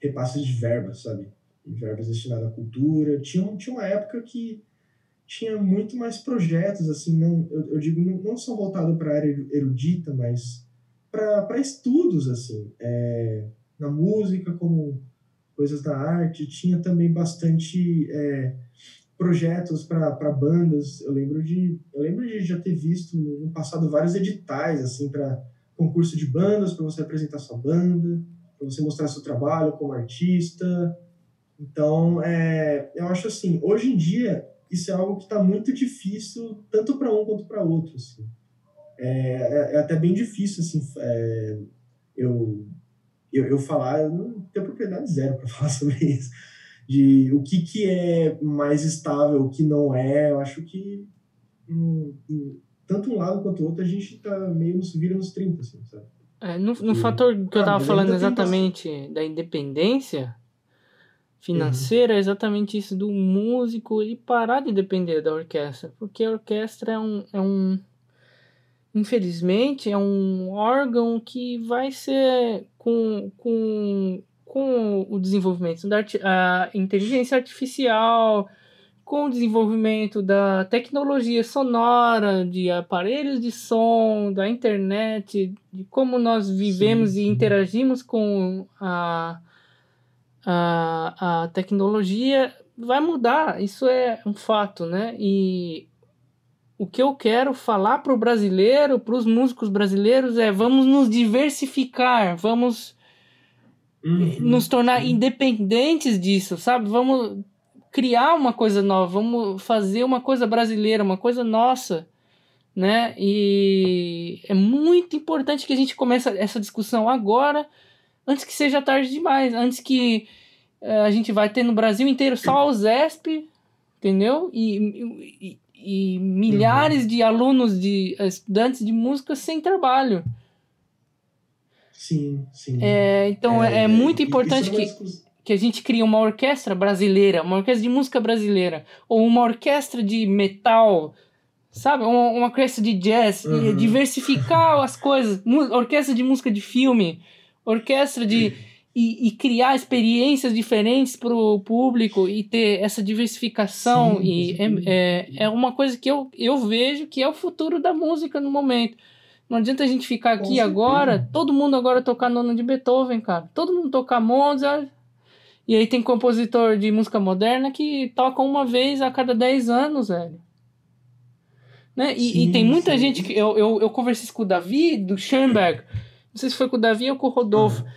repasses de verbas, sabe? verbas destinadas à cultura. Tinha, tinha uma época que tinha muito mais projetos, assim, não, eu, eu digo, não, não só voltado para a área erudita, mas para estudos, assim, é, na música, como coisas da arte, tinha também bastante é, projetos para bandas. Eu lembro de eu lembro de já ter visto no passado vários editais assim para concurso de bandas para você apresentar sua banda, para você mostrar seu trabalho como artista. Então, é, eu acho assim, hoje em dia isso é algo que está muito difícil, tanto para um quanto para outro. Assim. É, é, é, até bem difícil assim, é, eu, eu, eu falar, eu não tenho propriedade zero para falar sobre isso. De o que, que é mais estável, o que não é, eu acho que um, um, tanto um lado quanto o outro a gente está meio nos vira nos 30, assim, sabe? É, no, no fator que eu estava ah, falando exatamente da independência, financeira uhum. é exatamente isso do músico e parar de depender da orquestra, porque a orquestra é um, é um infelizmente é um órgão que vai ser com, com, com o desenvolvimento da a inteligência artificial, com o desenvolvimento da tecnologia sonora, de aparelhos de som, da internet, de como nós vivemos sim. e interagimos com a a, a tecnologia vai mudar, isso é um fato, né? E o que eu quero falar para o brasileiro, para os músicos brasileiros é vamos nos diversificar, vamos uhum, nos tornar independentes disso, sabe? Vamos criar uma coisa nova, vamos fazer uma coisa brasileira, uma coisa nossa, né? E é muito importante que a gente comece essa discussão agora antes que seja tarde demais, antes que uh, a gente vai ter no Brasil inteiro só o ZESP, entendeu? E, e, e milhares uhum. de alunos, de estudantes de música sem trabalho. Sim, sim. É, então é, é, é muito importante é que, que a gente crie uma orquestra brasileira, uma orquestra de música brasileira, ou uma orquestra de metal, sabe? Uma, uma orquestra de jazz, uhum. diversificar as coisas, orquestra de música de filme orquestra de e, e, criar experiências diferentes para o público e ter essa diversificação sim, e sim. É, é, é uma coisa que eu, eu vejo que é o futuro da música no momento. Não adianta a gente ficar aqui agora, todo mundo agora tocar nona de Beethoven, cara. Todo mundo tocar Mozart. E aí tem compositor de música moderna que toca uma vez a cada 10 anos, velho. Né? E, sim, e tem muita gente que. Eu, eu, eu conversei com o Davi, do Schoenberg. Não sei se foi com o Davi ou com o Rodolfo. Uhum.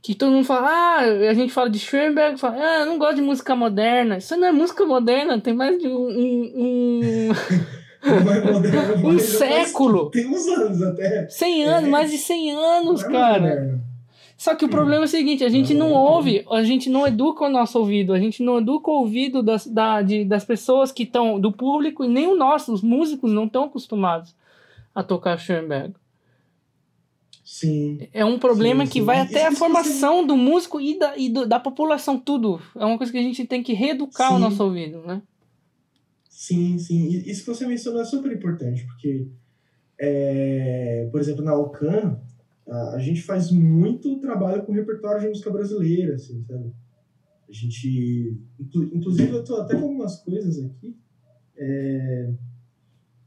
Que todo mundo fala, ah, a gente fala de Schoenberg, fala, ah, eu não gosto de música moderna. Isso não é música moderna, tem mais de um. um, um... um século. Tem uns anos até. 100 anos, é. mais de 100 anos, é cara. Moderno. Só que o problema é o seguinte, a gente não, não ouve, a gente não educa o nosso ouvido, a gente não educa o ouvido das, da, de, das pessoas que estão, do público, e nem o nosso, os músicos não estão acostumados a tocar Schoenberg. Sim. É um problema sim, que sim. vai até a formação do músico e, da, e do, da população, tudo. É uma coisa que a gente tem que reeducar sim. o nosso ouvido, né? Sim, sim. Isso que você mencionou é super importante, porque, é, por exemplo, na Alcan, a, a, gente faz muito trabalho com repertório de música brasileira, assim, sabe? A gente. Inclusive, eu tô até com algumas coisas aqui. É,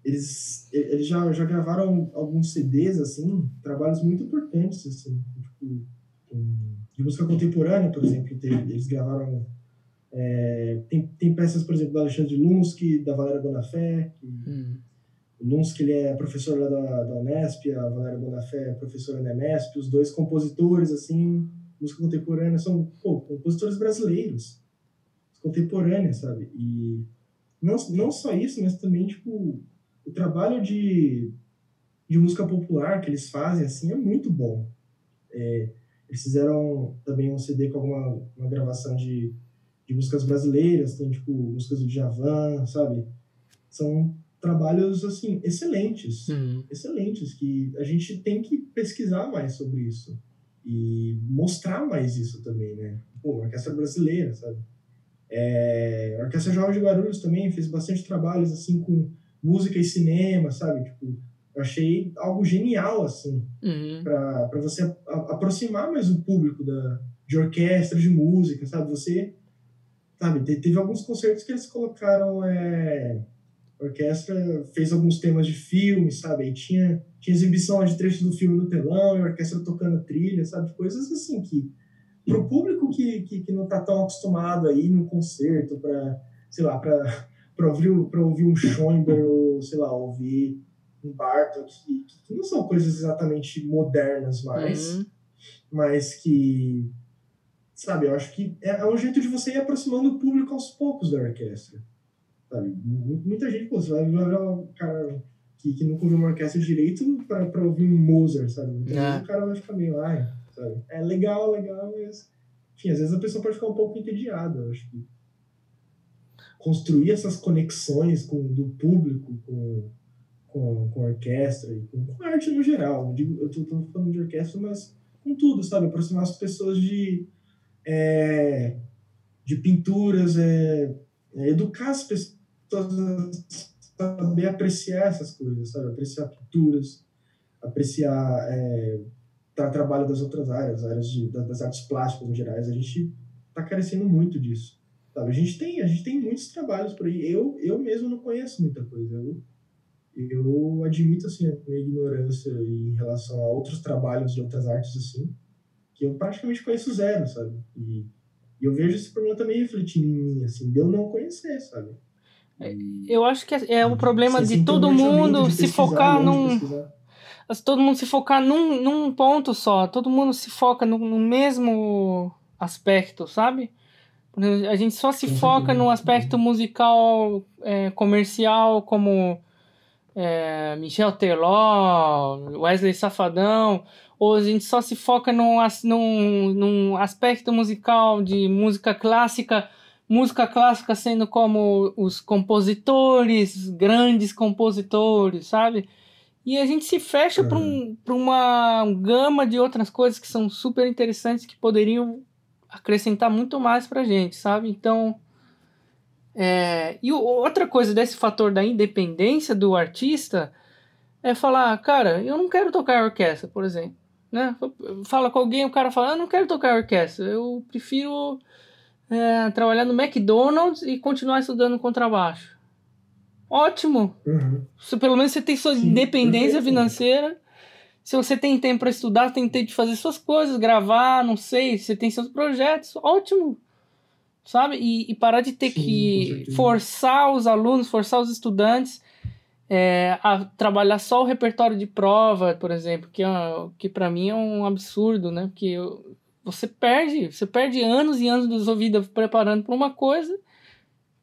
eles, eles já, já gravaram alguns CDs, assim, trabalhos muito importantes, assim, tipo, de música contemporânea, por exemplo, eles gravaram é, tem, tem peças, por exemplo, do Alexandre Lunsky, da Valéria Bonafé, que, hum. o Lunsky ele é professor lá da, da Unesp, a Valéria Bonafé é professora da Unesp, os dois compositores, assim, música contemporânea, são, pô, compositores brasileiros, contemporâneas, sabe? E não, não só isso, mas também, tipo, o trabalho de, de música popular que eles fazem assim é muito bom. É, eles fizeram também um CD com alguma uma gravação de, de músicas brasileiras, tem tipo músicas do Djavan, sabe? São trabalhos assim excelentes, uhum. excelentes que a gente tem que pesquisar mais sobre isso e mostrar mais isso também, né? Pô, orquestra brasileira, sabe? É, a Orquestra Jovem de Guarulhos também fez bastante trabalhos assim com música e cinema, sabe? Tipo, eu achei algo genial, assim, uhum. para você a, aproximar mais o público da, de orquestra, de música, sabe? Você, sabe, teve alguns concertos que eles colocaram, é, a orquestra fez alguns temas de filme, sabe? E tinha, tinha exibição de trechos do filme no telão, e a orquestra tocando trilha, sabe? Coisas assim que, pro público que, que, que não tá tão acostumado aí no concerto, para sei lá, para para ouvir, para ouvir um Schoenberg ou, sei lá, ouvir um Bartok, que, que não são coisas exatamente modernas mais, uhum. mas que, sabe, eu acho que é, é, um jeito de você ir aproximando o público aos poucos da orquestra. Sabe? Muita gente, pô, você vai ver um cara que, que nunca ouviu uma orquestra direito para ouvir um Mozart, sabe? Então, é. o cara vai ficar meio, ai, sabe? É legal, legal, mas, enfim, às vezes a pessoa pode ficar um pouco entediada, eu acho que construir essas conexões com do público com, com, com orquestra e com, com arte no geral. Não digo, eu estou falando de orquestra, mas com tudo, sabe? Aproximar as pessoas de. É, de pinturas, é, é educar as pessoas a saber apreciar essas coisas, sabe? Apreciar pinturas, apreciar é, tra trabalho das outras áreas, áreas de, das artes plásticas em gerais. A gente está carecendo muito disso. Sabe? A gente tem a gente tem muitos trabalhos por aí. Eu eu mesmo não conheço muita coisa. Eu eu admito assim a minha ignorância em relação a outros trabalhos de outras artes assim, que eu praticamente conheço zero, sabe? E, e eu vejo esse problema também refletindo em mim, assim, de eu não conhecer, sabe? É, eu acho que é, é o problema de todo mundo de se focar num. Todo mundo se focar num, num ponto só. Todo mundo se foca no, no mesmo aspecto, sabe? A gente só se foca no aspecto musical é, comercial, como é, Michel Teló, Wesley Safadão, ou a gente só se foca num, num, num aspecto musical de música clássica, música clássica sendo como os compositores, grandes compositores, sabe? E a gente se fecha para um, uma gama de outras coisas que são super interessantes que poderiam acrescentar muito mais pra gente, sabe? Então. É, e outra coisa desse fator da independência do artista é falar, cara, eu não quero tocar orquestra, por exemplo. Né? Fala com alguém, o cara fala, eu não quero tocar orquestra, eu prefiro é, trabalhar no McDonald's e continuar estudando contrabaixo. Ótimo! Uhum. Se, pelo menos você tem sua Sim, independência financeira se você tem tempo para estudar, tem tempo de fazer suas coisas, gravar, não sei, você tem seus projetos, ótimo. Sabe? E, e parar de ter Sim, que forçar os alunos, forçar os estudantes é, a trabalhar só o repertório de prova, por exemplo, que, é, que para mim é um absurdo, né? Porque eu, você perde, você perde anos e anos da sua vida preparando para uma coisa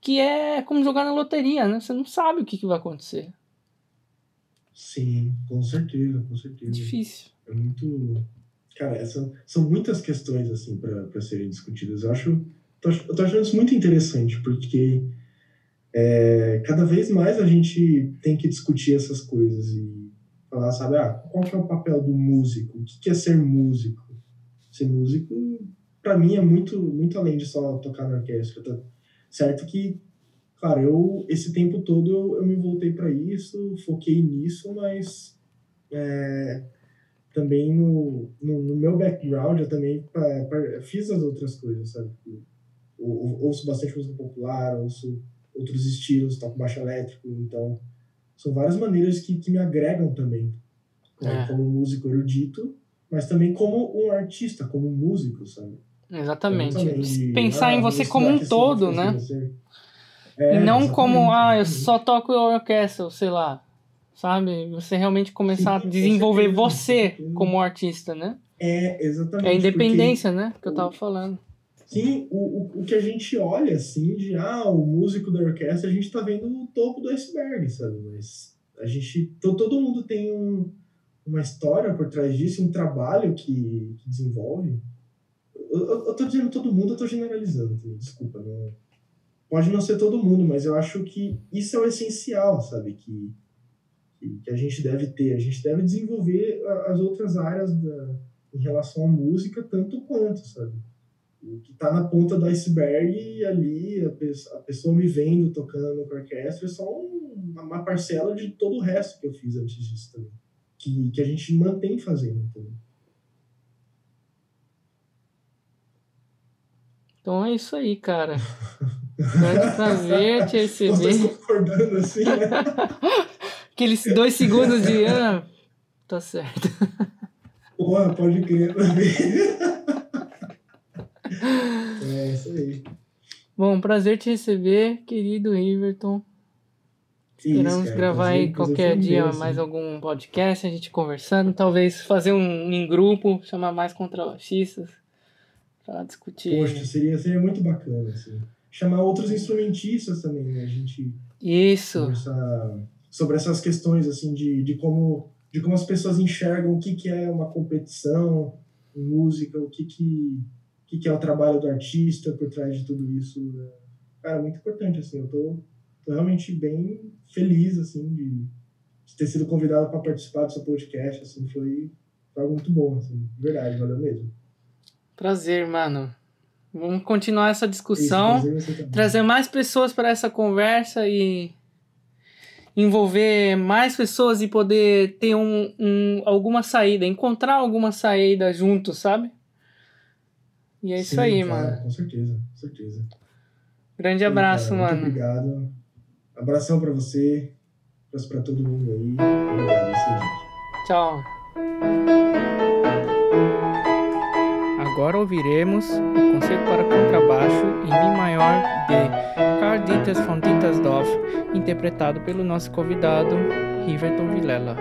que é como jogar na loteria, né? Você não sabe o que, que vai acontecer. Sim, com certeza, com certeza. Difícil. É muito. Cara, essa, são muitas questões, assim, para serem discutidas. Eu acho. Eu tô achando isso muito interessante, porque é, cada vez mais a gente tem que discutir essas coisas e falar, sabe, ah, qual que é o papel do músico? O que é ser músico? Ser músico, para mim, é muito, muito além de só tocar na orquestra. Tá? Certo que Claro, eu, esse tempo todo eu, eu me voltei para isso, foquei nisso, mas é, também no, no, no, meu background eu também pra, pra, fiz as outras coisas, sabe? Eu, eu, ouço bastante música popular, ouço outros estilos, toco baixo elétrico, então são várias maneiras que, que me agregam também, né? é. como músico erudito, mas também como um artista, como um músico, sabe? Exatamente. Então, Pensar ah, em você como um todo, né? É, e não como, ah, eu só toco orquestra, sei lá. Sabe? Você realmente começar Sim, a desenvolver você como artista, né? É, exatamente. É a independência, né? Que eu tava falando. Sim, o, o, o que a gente olha, assim, de, ah, o músico da orquestra, a gente tá vendo o topo do iceberg, sabe? Mas a gente, to, todo mundo tem um, uma história por trás disso, um trabalho que, que desenvolve. Eu, eu, eu tô dizendo todo mundo, eu tô generalizando, desculpa, não pode não ser todo mundo, mas eu acho que isso é o essencial, sabe? Que, que a gente deve ter. A gente deve desenvolver as outras áreas da, em relação à música tanto quanto, sabe? O que está na ponta do iceberg ali, a, pessoa, a pessoa me vendo tocando com a orquestra, é só um, uma parcela de todo o resto que eu fiz antes disso também. Que, que a gente mantém fazendo também. Então é isso aí, cara. Grande prazer te receber. concordando assim, né? Aqueles dois segundos de. Ah, tá certo. Porra, pode crer também. é isso aí. Bom, prazer te receber, querido Riverton. Esperamos cara, gravar aí qualquer dia mesmo. mais algum podcast, a gente conversando, talvez fazer um em grupo, chamar mais contrabaixistas para discutir. Poxa, seria, seria muito bacana, assim chamar outros instrumentistas também, né? A gente isso conversar sobre essas questões assim de, de como de como as pessoas enxergam o que, que é uma competição em música, o que que, que que é o trabalho do artista por trás de tudo isso. Né? Cara, muito importante assim. Eu tô, tô realmente bem feliz assim de, de ter sido convidado para participar do seu podcast, assim, foi, foi algo muito bom, assim, de verdade, valeu mesmo. Prazer, mano. Vamos continuar essa discussão, Isso, trazer mais pessoas para essa conversa e envolver mais pessoas e poder ter um, um, alguma saída, encontrar alguma saída juntos, sabe? E é isso Sim, aí, claro, mano. Com certeza, com certeza. Grande abraço, Cara, mano. Obrigado. Abração pra você, abraço pra todo mundo aí. Obrigado, isso, gente. Tchau. Agora ouviremos o concerto para contrabaixo em Mi maior de Carl Dieters von Dittersdorf, interpretado pelo nosso convidado Riverton Vilela.